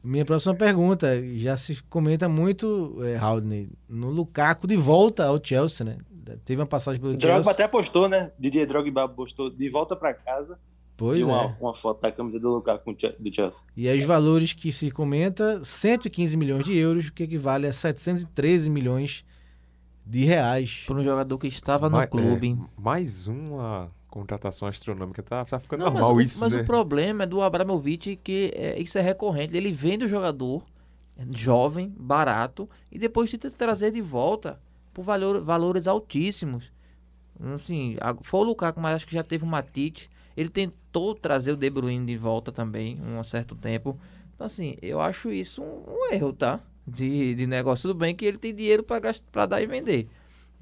Minha próxima pergunta. Já se comenta muito, é, Haldney, no Lukaku de volta ao Chelsea, né? Teve uma passagem pelo Drogba Chelsea. até postou, né? Didier Drogba postou de volta para casa Pois e uma, é. uma foto da camisa do Lukaku do Chelsea. E aí os valores que se comenta, 115 milhões de euros, o que equivale a 713 milhões de reais. Por um jogador que estava no Ma- clube. é, mais uma contratação astronômica. Tá, tá ficando Não, mas, normal o, isso, mas né? o problema é do Abramovich que é, isso é recorrente. Ele vende o jogador é, jovem, barato, e depois tenta trazer de volta por valor, valores altíssimos. Assim, foi o Lukaku, mas acho que já teve o Matite. Ele tentou trazer o De Bruyne de volta também, um certo tempo. Então, assim, eu acho isso um, um erro, tá? De, de negócio. Tudo bem que ele tem dinheiro para dar e vender.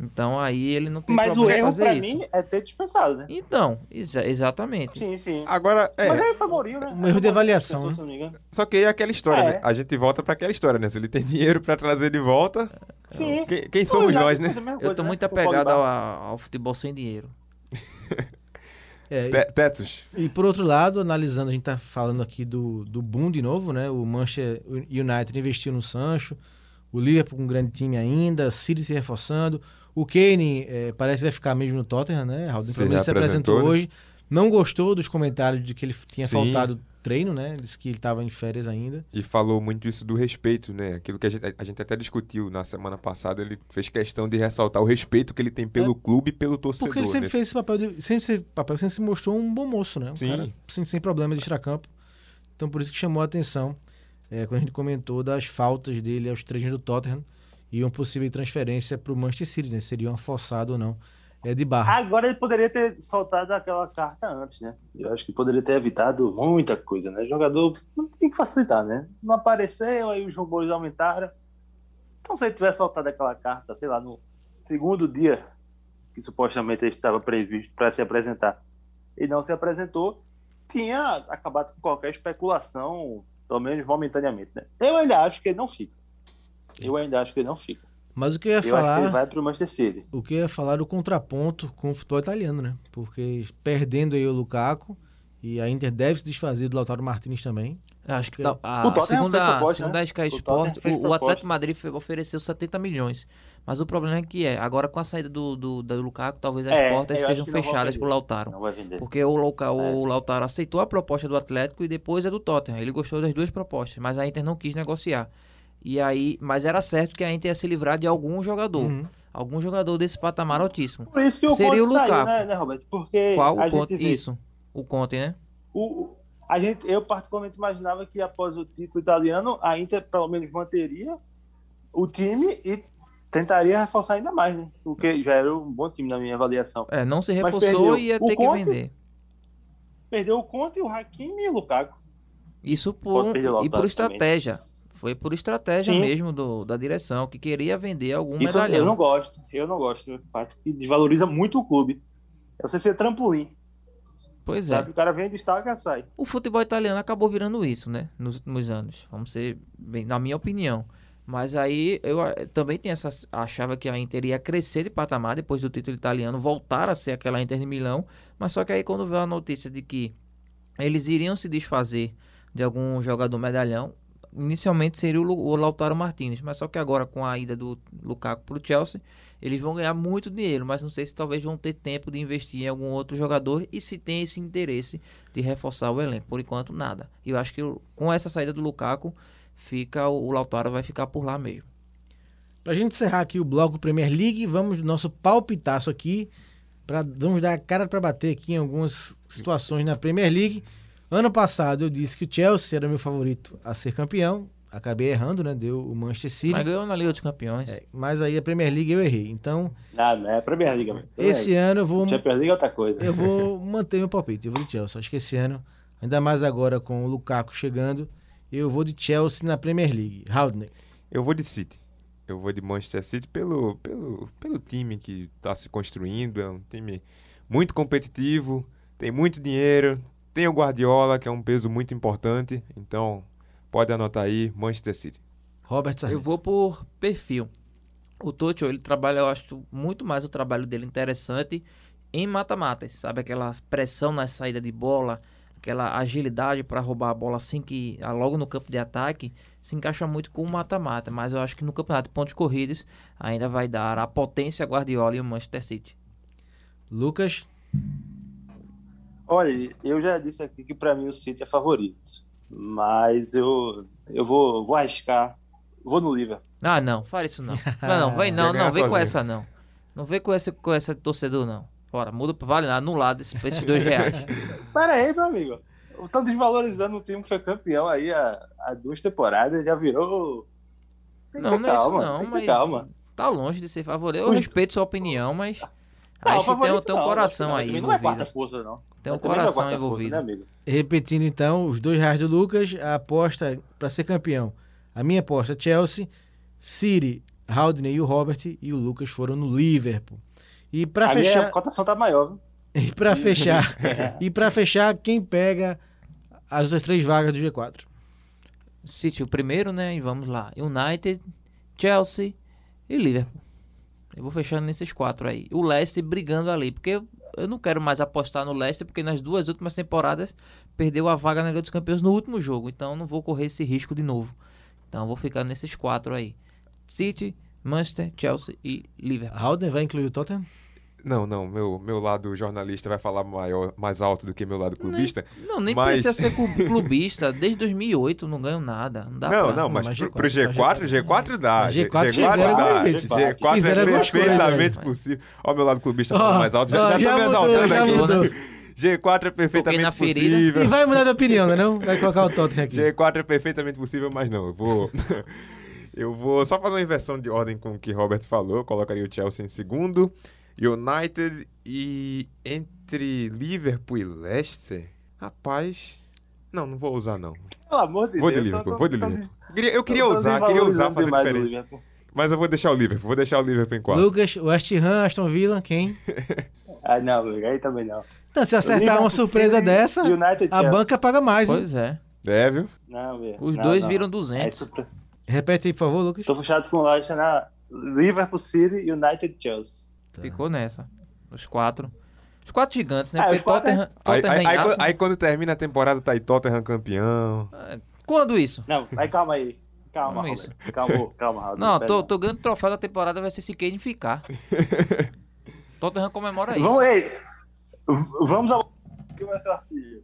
Então, aí ele não tem Mas o erro, pra isso. mim, é ter dispensado, né? Então, exa- exatamente. Sim, sim. Agora, é, Mas aí foi Mourinho, né? Um erro de avaliação, né? só que aí é aquela história, É. né? A gente volta pra aquela história, né? Se ele tem dinheiro pra trazer de volta, Sim. quem, quem somos O nós, né? fez a mesma Eu coisa, tô né? muito o apegado ao, ao futebol sem dinheiro. [LAUGHS] É, Te- Tetos. E por outro lado, analisando, a gente tá falando aqui do, do boom de novo, né? O Manchester United investiu no Sancho, o Liverpool com um grande time ainda, City se reforçando, o Kane eh, parece que vai ficar mesmo no Tottenham, né? Raul? Se se apresentou né? hoje, Não gostou dos comentários de que ele tinha Sim. faltado treino, né? Disse que ele estava em férias ainda. E falou muito isso do respeito, né? Aquilo que a gente, a gente até discutiu na semana passada, ele fez questão de ressaltar o respeito que ele tem pelo clube e pelo torcedor. É. Porque ele sempre nesse- fez esse papel, de, sempre, esse papel sempre se mostrou um bom moço, né? Um Sim. cara sem, sem problemas de extracampo. Então por isso que chamou a atenção é, quando a gente comentou das faltas dele aos treinos do Tottenham e uma possível transferência para o Manchester City, né? Seria uma forçada ou não é, de barra. Agora ele poderia ter soltado aquela carta antes, né? Eu acho que poderia ter evitado muita coisa, né? O jogador não tem que facilitar, né? Não apareceu, aí os rumores aumentaram. Então, se ele tivesse soltado aquela carta, sei lá, no segundo dia que supostamente ele estava previsto para se apresentar e não se apresentou, tinha acabado com qualquer especulação, pelo menos momentaneamente, né? Eu ainda acho que ele não fica. Eu ainda acho que ele não fica. Mas o que eu ia Eu acho que ele falar, vai para o Manchester City. o que eu ia falar era o contraponto com o futebol italiano, né? Porque perdendo aí o Lukaku e a Inter deve se desfazer do Lautaro Martinez também. Acho que tá, a O Tottenham segunda, proposta, segunda né? a Sky O Sport, o, o proposta. Atlético Madrid fe- ofereceu 70 milhões. Mas o problema é que é, agora com a saída do, do, do Lukaku, talvez as É, portas estejam fechadas vender. pro Lautaro. Não vai vender. Porque o, Luka, É. o Lautaro aceitou a proposta do Atlético e depois a do Tottenham. Ele gostou das duas propostas, mas a Inter não quis negociar. E aí, mas era certo que a Inter ia se livrar de algum jogador. Uhum. Algum jogador desse patamar altíssimo. Por isso que o Seria Conte o saiu, né, né, Roberto? Porque Qual o Conte? vê, Isso. O Conte, né? o, a gente, eu particularmente imaginava que após o título italiano, a Inter pelo menos manteria o time e tentaria reforçar ainda mais, né? O que já era um bom time na minha avaliação. É, não se reforçou e ia ter que Conte? vender. Perdeu o Conte, o Hakimi e o Lukaku. Isso por, e por estratégia. Foi por estratégia Sim. mesmo do, da direção, que queria vender algum Isso eu medalhão. não gosto. Eu não gosto. Eu acho que desvaloriza muito o clube. É você ser trampolim. Pois é. Sabe? O cara vem, destaca, sai. O futebol italiano acabou virando isso, né? Nos últimos anos. Vamos ser bem, na minha opinião. Mas aí eu eh, também tinha essa, achava que a Inter ia crescer de patamar depois do título italiano, voltar a ser aquela Inter de Milão. Mas só que aí quando veio a notícia de que eles iriam se desfazer de algum jogador medalhão, inicialmente seria o, o Lautaro Martinez. Mas só que agora com a ida do Lukaku pro Chelsea, eles vão ganhar muito dinheiro, mas não sei se talvez vão ter tempo de investir em algum outro jogador e se tem esse interesse de reforçar o elenco. Por enquanto, nada. E eu acho que o- com essa saída do Lukaku, fica o, o Lautaro vai ficar por lá mesmo. Pra gente encerrar aqui o bloco Premier League, vamos no nosso palpitaço aqui. Pra, vamos dar a cara para bater aqui em algumas situações na Premier League. Ano passado eu disse que o Chelsea era meu favorito a ser campeão. Acabei errando, né? Deu o Manchester City. Mas ganhou na Liga dos Campeões. É, mas aí a Premier League eu errei. Então, Ah, não é a Premier League. esse ano eu vou, Champions League é outra coisa. eu vou [LAUGHS] manter meu palpite. Eu vou de Chelsea. Acho que esse ano, ainda mais agora com o Lukaku chegando, eu vou de Chelsea na Premier League. Haldner. Eu vou de City. Eu vou de Manchester City pelo, pelo, pelo time que está se construindo. É um time muito competitivo, tem muito dinheiro, tem o Guardiola, que é um peso muito importante. Então, pode anotar aí, Manchester City. Robert Sarmento. Eu vou por perfil. O Tuchel, ele trabalha, eu acho, muito mais o trabalho dele interessante em mata-matas, sabe? Aquela pressão na saída de bola, aquela agilidade para roubar a bola assim que ah, logo no campo de ataque, se encaixa muito com o mata-mata, mas eu acho que no campeonato de pontos corridos ainda vai dar a potência Guardiola e o Manchester City. Lucas. Olha, eu já disse aqui que pra mim o City é favorito. Mas eu, eu vou, vou arriscar. Vou no Liverpool. Ah, não, fala isso não. Não, não, vem [LAUGHS] não, não, vem com essa não. Não vem com essa, com essa torcedor não. Bora, muda, vale nada, anulado esse, esses dois reais. [LAUGHS] Pera aí, meu amigo. Estão desvalorizando um time que foi campeão aí há, há duas temporadas. Já virou. Tem que Não, ter não é isso calma, não, mas calma. tá longe de ser favorito. Eu Os- respeito sua opinião, mas Não, acho que tem, tem um não, coração aí Também não é quarta envolvido. força, não. Tem um é coração força, envolvido. né, amigo? Repetindo então, os dois reais do Lucas, a aposta para ser campeão. A minha aposta, Chelsea, City, Haldner e o Robert e o Lucas foram no Liverpool. E para a minha fechar, cotação tá maior, viu? [LAUGHS] e para fechar, [LAUGHS] e para fechar, quem pega as outras três vagas do G4? City o primeiro, né? E vamos lá. United, Chelsea e Liverpool. Eu vou fechando nesses quatro aí. O Leicester brigando ali, porque eu, eu não quero mais apostar no Leicester, porque nas duas últimas temporadas perdeu a vaga na Liga dos Campeões no último jogo. Então não vou correr esse risco de novo. Então vou ficar nesses quatro aí. City, Manchester, Chelsea e Liverpool. Haldner vai incluir o Tottenham? Não, não, meu, meu lado jornalista vai falar maior, mais alto do que meu lado clubista. Não, nem Mas- precisa ser clu- [LAUGHS] clubista. Desde 2008 não ganho nada. Não dá Não, pra... não, mas, mas pro, G4, pro G4, G4 dá. Mas G- G4 G4 fizeram dá. alguma gente. G4 Fizeram é coisas, perfeitamente velho. possível. Ó, meu lado clubista falando mais alto. Já, ó, já, já tô me exaltando aqui. mudou. G4 [LAUGHS] é perfeitamente possível. E vai mudar de opinião, né? Não vai colocar o Tottenham aqui. G4 é perfeitamente possível, mas não, eu vou. [LAUGHS] eu vou só fazer uma inversão de ordem com o que Robert falou. Eu colocaria o Chelsea em segundo. United e entre Liverpool e Leicester. Rapaz. Não, não vou usar, não. Pelo amor de Vou de Deus. Liverpool, tô- vou de Liverpool. Eu queria, eu queria tô usar, queria usar, fazer diferente. Mas eu vou deixar o Liverpool, vou deixar o Liverpool em quarto. Lucas, West Ham, Aston Villa, quem? [LAUGHS] Ah, não, aí também não. Não, se acertar Liverpool uma surpresa City, dessa, United a Chelsea. banca paga mais, hein? Pois é. É, viu? Não, velho. Os não, dois não. viram Aí 200. surpre- Repete aí, por favor, Lucas. Tô fechado com o Leicester na Liverpool City, United Chelsea. Ficou nessa. Os quatro. Os quatro gigantes, né? Ah, Porque quatro Tottenham, Aí, Tottenham aí- aí- Arsenal- aí quando termina a temporada, tá aí Tottenham campeão. Quando isso? Não, vai calma aí. Calma, isso. Calma, calma. Não, tô, aí. tô grande troféu da temporada vai ser se Kane ficar. [LAUGHS] Tottenham comemora isso. Vamos aí. Vamos ao. O que vai ser o artilheiro?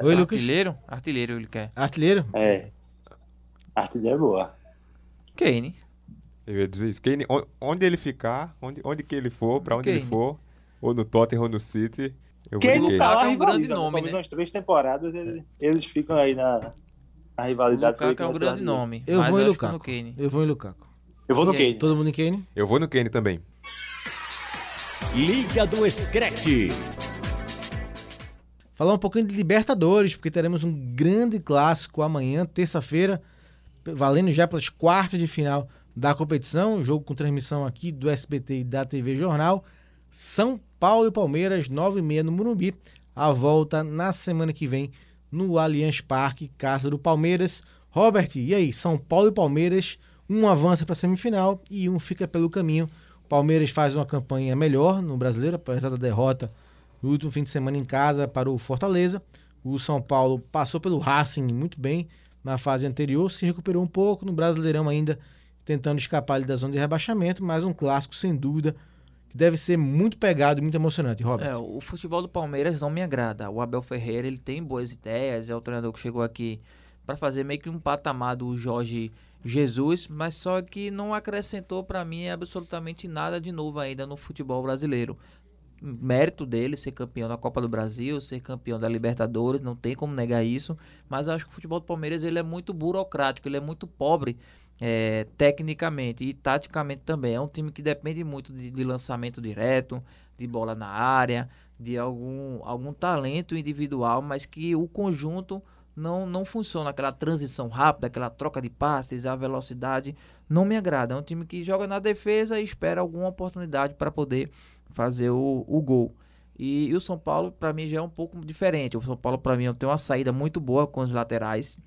Oi, Lucas. Artilheiro? Artilheiro ele quer. Artilheiro? É. Artilheiro é boa. Kane. Eu ia dizer isso. Kane, on- onde ele ficar, onde, onde que ele for, pra onde ele Kane. for, ou no Tottenham ou no City, eu Quem vou não Kane. é um grande nome, né? umas três temporadas eles, eles ficam aí na, na O rivalidade. ver Lukaku é quem um grande nome. Eu vou Lukaku. no Kane. Eu vou em Lukaku. Eu vou no? Kane. Todo mundo em Kane? Eu vou no Kane também. Liga do Screte. Falar um pouquinho de Libertadores, porque teremos um grande clássico amanhã, terça-feira, valendo já pelas quartas de final da competição. Jogo com transmissão aqui do SBT e da TV Jornal. São Paulo e Palmeiras, 9h30 no Morumbi. A volta na semana que vem no Allianz Parque, casa do Palmeiras. Robert, e aí? São Paulo e Palmeiras, um avança para a semifinal e um fica pelo caminho. O Palmeiras faz uma campanha melhor no brasileiro, apesar da derrota no último fim de semana em casa para o Fortaleza. O São Paulo passou pelo Racing muito bem na fase anterior, se recuperou um pouco no Brasileirão ainda, tentando escapar ali da zona de rebaixamento, mas um clássico sem dúvida que deve ser muito pegado e muito emocionante, Robert. É, o futebol do Palmeiras não me agrada. O Abel Ferreira, ele tem boas ideias, é o treinador que chegou aqui para fazer meio que um patamar do Jorge Jesus, mas só que não acrescentou para mim absolutamente nada de novo ainda no futebol brasileiro. Mérito dele ser campeão da Copa do Brasil, ser campeão da Libertadores, não tem como negar isso, mas acho que o futebol do Palmeiras ele é muito burocrático, ele é muito pobre é, tecnicamente e taticamente também. É um time que depende muito de, de lançamento direto, de bola na área, de algum, algum talento individual, mas que o conjunto não, não funciona. Aquela transição rápida, aquela troca de passes, a velocidade, não me agrada. É um time que joga na defesa e espera alguma oportunidade para poder fazer o, o gol. E, e o São Paulo, para mim, já é um pouco diferente. O São Paulo, para mim, tem uma saída muito boa com os laterais,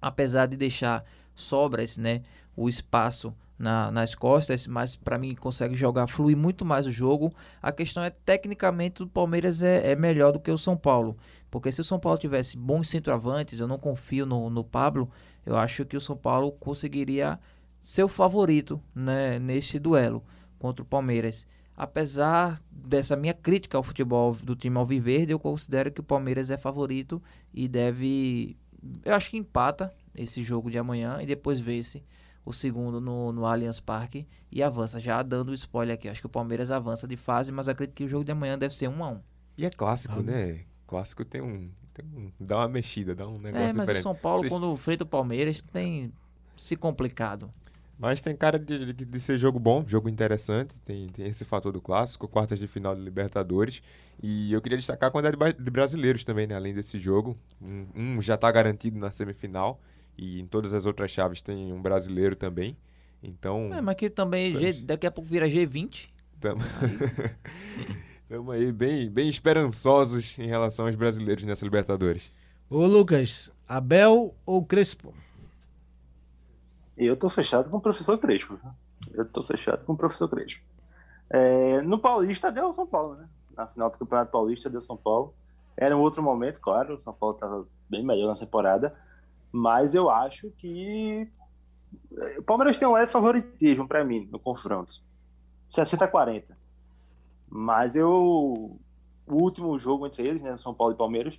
apesar de deixar sobras, né, o espaço na, nas costas, mas para mim consegue jogar, fluir muito mais o jogo. A questão é, tecnicamente, o Palmeiras é, é melhor do que o São Paulo. Porque se o São Paulo tivesse bons centroavantes, eu não confio no, no Pablo, eu acho que o São Paulo conseguiria ser o favorito né, neste duelo contra o Palmeiras. Apesar dessa minha crítica ao futebol do time Alviverde, eu considero que o Palmeiras é favorito e deve. Eu acho que empata esse jogo de amanhã e depois vence o segundo no, no Allianz Parque e avança. Já dando o spoiler aqui, acho que o Palmeiras avança de fase, mas acredito que o jogo de amanhã deve ser 1 a 1 E é clássico, né? Clássico tem um, tem um- Dá uma mexida, dá um negócio É, mas diferente. o São Paulo, Vocês- quando enfrenta o Palmeiras, tem se complicado. Mas tem cara de, de- de ser jogo bom, jogo interessante. Tem, tem esse fator do clássico, quartas de final de Libertadores. E eu queria destacar a quantidade de brasileiros também, né? Além desse jogo. Um, um já está garantido na semifinal. E em todas as outras chaves tem um brasileiro também. Então, É, mas que também Pois. G- daqui a pouco vira G20. estamos [LAUGHS] aí bem, bem esperançosos em relação aos brasileiros nessa Libertadores. Ô Lucas, Abel ou Crespo? Eu tô fechado com o professor Crespo. Eu tô fechado com o professor Crespo. É, no Paulista deu São Paulo, né? Na final do Campeonato Paulista deu São Paulo. Era um outro momento, claro. O São Paulo estava bem melhor na temporada. Mas eu acho que o Palmeiras tem um leve favoritismo para mim no confronto. 60 a 40. Mas eu. O último jogo entre eles, né? São Paulo e Palmeiras,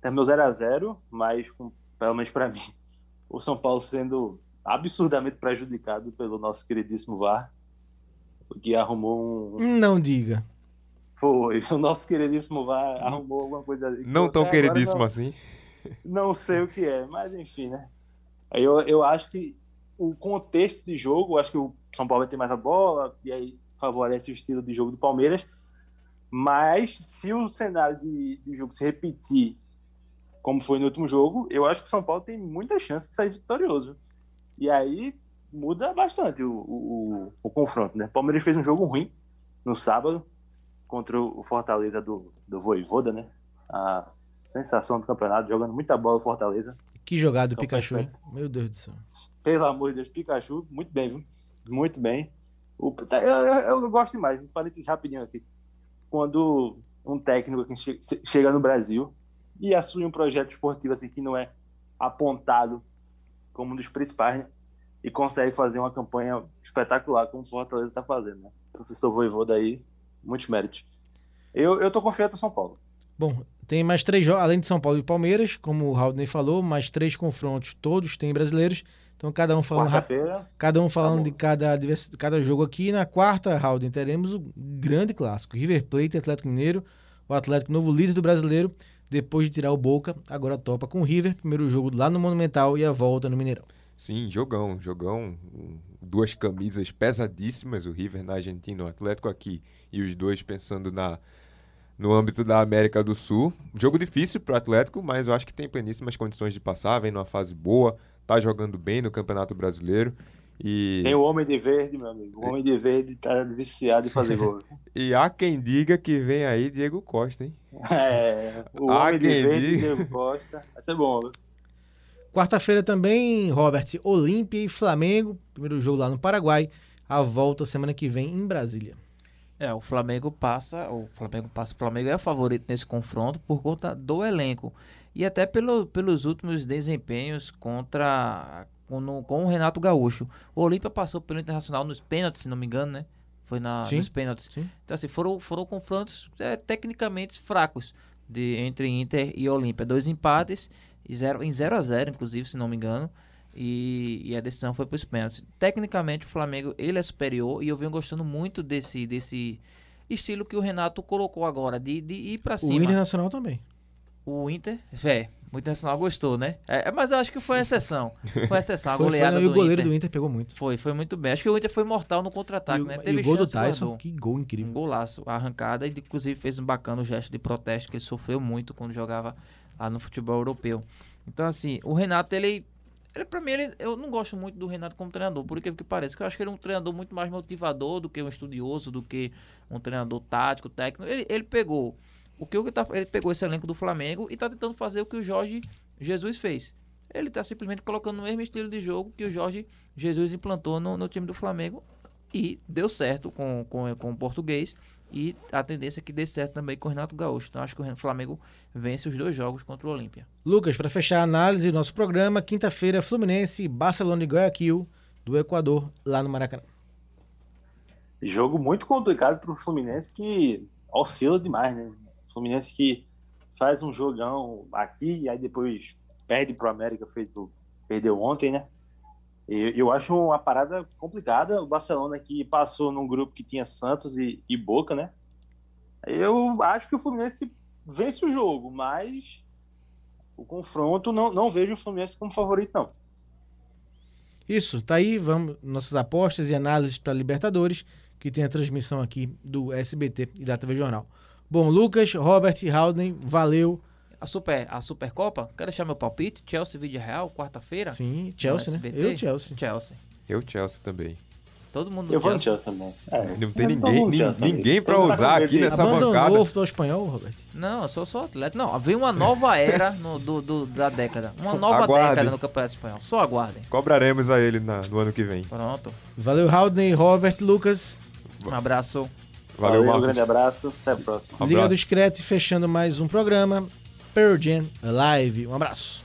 terminou 0x0, mas com, pelo menos para mim, [LAUGHS] o São Paulo sendo absurdamente prejudicado pelo nosso queridíssimo VAR, que arrumou um. Não diga. Foi, o nosso queridíssimo VAR arrumou alguma coisa Não tão queridíssimo não- assim. Não sei o que é, mas enfim, né? Aí Eu, eu acho que o contexto de jogo, acho que o São Paulo vai ter mais a bola, e aí favorece o estilo de jogo do Palmeiras. Mas se o cenário de, de jogo se repetir como foi no último jogo, eu acho que o São Paulo tem muita chance de sair vitorioso. E aí muda bastante o, o- o confronto, né? O Palmeiras fez um jogo ruim no sábado contra o Fortaleza do, do Voivoda, né? A sensação do campeonato, jogando muita bola Fortaleza. Que jogada do Então, Pikachu, perfeito. Meu Deus do céu. Pelo amor de Deus, Pikachu, muito bem, viu? Muito bem. O, tá, eu, eu, eu gosto demais, parênteses rapidinho aqui. Quando um técnico que chega no Brasil e assume um projeto esportivo assim que não é apontado como um dos principais, né? E consegue fazer uma campanha espetacular, como o Fortaleza está fazendo, né? Professor Voivoda aí, muitos méritos. Eu, eu tô confiante no São Paulo. Bom, tem mais três jogos, além de São Paulo e Palmeiras, como o Haldney falou, mais três confrontos, todos têm brasileiros. Então cada um falando Cada um falando de cada, cada jogo aqui. Na quarta, Haldane, teremos o grande clássico. River Plate e Atlético Mineiro. O Atlético, novo líder do brasileiro, depois de tirar o Boca, agora topa com o River. Primeiro jogo lá no Monumental e a volta no Mineirão. Sim, jogão, jogão. Duas camisas pesadíssimas, o River na Argentina, o Atlético aqui e os dois pensando na no âmbito da América do Sul. Jogo difícil pro Atlético, mas eu acho que tem pleníssimas condições de passar, vem numa fase boa, tá jogando bem no Campeonato Brasileiro. E, tem o Homem de Verde, meu amigo. O Homem de Verde tá viciado em fazer gol. [LAUGHS] e há quem diga que vem aí Diego Costa, hein? É, o Ah, Homem de Verde, diga. Diego Costa. Vai ser bom, viu? Quarta-feira também, Robert, Olímpia e Flamengo. Primeiro jogo lá no Paraguai. A volta semana que vem em Brasília. É, o Flamengo passa, o Flamengo passa, o Flamengo é o favorito nesse confronto por conta do elenco e até pelo, pelos últimos desempenhos contra com, com o Renato Gaúcho. O Olímpia passou pelo Internacional nos pênaltis, se não me engano, né? Foi na, Sim, nos pênaltis. sim. Então assim, foram, foram confrontos é, tecnicamente fracos de, entre Inter e Olímpia. Dois empates e zero, em 0 a 0 inclusive, se não me engano. E, e a decisão foi para os pênaltis. Tecnicamente, o Flamengo ele é superior e eu venho gostando muito desse, desse estilo que o Renato colocou agora, de, de ir para O cima. Internacional também. O Inter, é, o Internacional gostou, né? É, mas eu acho que foi uma exceção. Foi uma exceção, a [LAUGHS] Foi, foi, goleada não, e o do goleiro Inter. do Inter pegou muito. Foi, foi muito bem. Acho que o Inter foi mortal no E contra-ataque, o, né? e Teve o gol do Tyson, guardou. que gol Um incrível. golaço, a arrancada, e inclusive fez um bacana gesto de protesto que ele sofreu muito quando jogava lá no futebol europeu. Então, assim, o Renato, ele. Ele pra mim, ele, eu não gosto muito do Renato como treinador, por incrível que pareça, que eu acho que ele é um treinador muito mais motivador do que um estudioso, do que um treinador tático, técnico. Ele, ele pegou. O que ele, tá, ele pegou esse elenco do Flamengo e tá tentando fazer o que o Jorge Jesus fez. Ele tá simplesmente colocando o mesmo estilo de jogo que o Jorge Jesus implantou no, no time do Flamengo e deu certo com, com, com o português e a tendência é que dê certo também com o Renato Gaúcho. Então acho que o Flamengo vence os dois jogos contra o Olímpia. Lucas, para fechar a análise do nosso programa, quinta-feira, Fluminense, Barcelona e Guayaquil, do Equador, lá no Maracanã. Jogo muito complicado pro Fluminense que oscila demais, né? O Fluminense que faz um jogão aqui e aí depois perde pro América, feito, perdeu ontem, né? E eu acho uma parada complicada. O Barcelona que passou num grupo que tinha Santos e, e Boca, né? Eu acho que o Fluminense vence o jogo, mas o confronto não, não vejo o Fluminense como favorito, não. Isso, tá aí, vamos nossas apostas e análises para Libertadores, que tem a transmissão aqui do SBT e da TV Jornal. Bom, Lucas, Robert, Haldane, valeu. A, Super, a Supercopa, quero deixar meu palpite. Chelsea Vídeo Real, quarta-feira. Sim, Chelsea, né? Eu, Chelsea. Chelsea. Eu, Chelsea também. Todo mundo Eu vou no Chelsea. Também. É. Não tem Eu ninguém, nin- Chelsea, ninguém mundo usar aqui nessa Abandonou bancada. o futebol espanhol, Robert? Não, eu sou só atleta. Não, vem uma nova era no, do, do- da década. Uma nova Aguardem. década no Campeonato Espanhol. Só aguardem. Cobraremos a ele na- no ano que vem. Pronto. Valeu, Haldane, Robert, Lucas. Um abraço. Valeu, um Marcos. grande abraço. Até a próxima. Um Liga abraço. do Screte fechando mais um programa. Pearl Jam Live. Um abraço.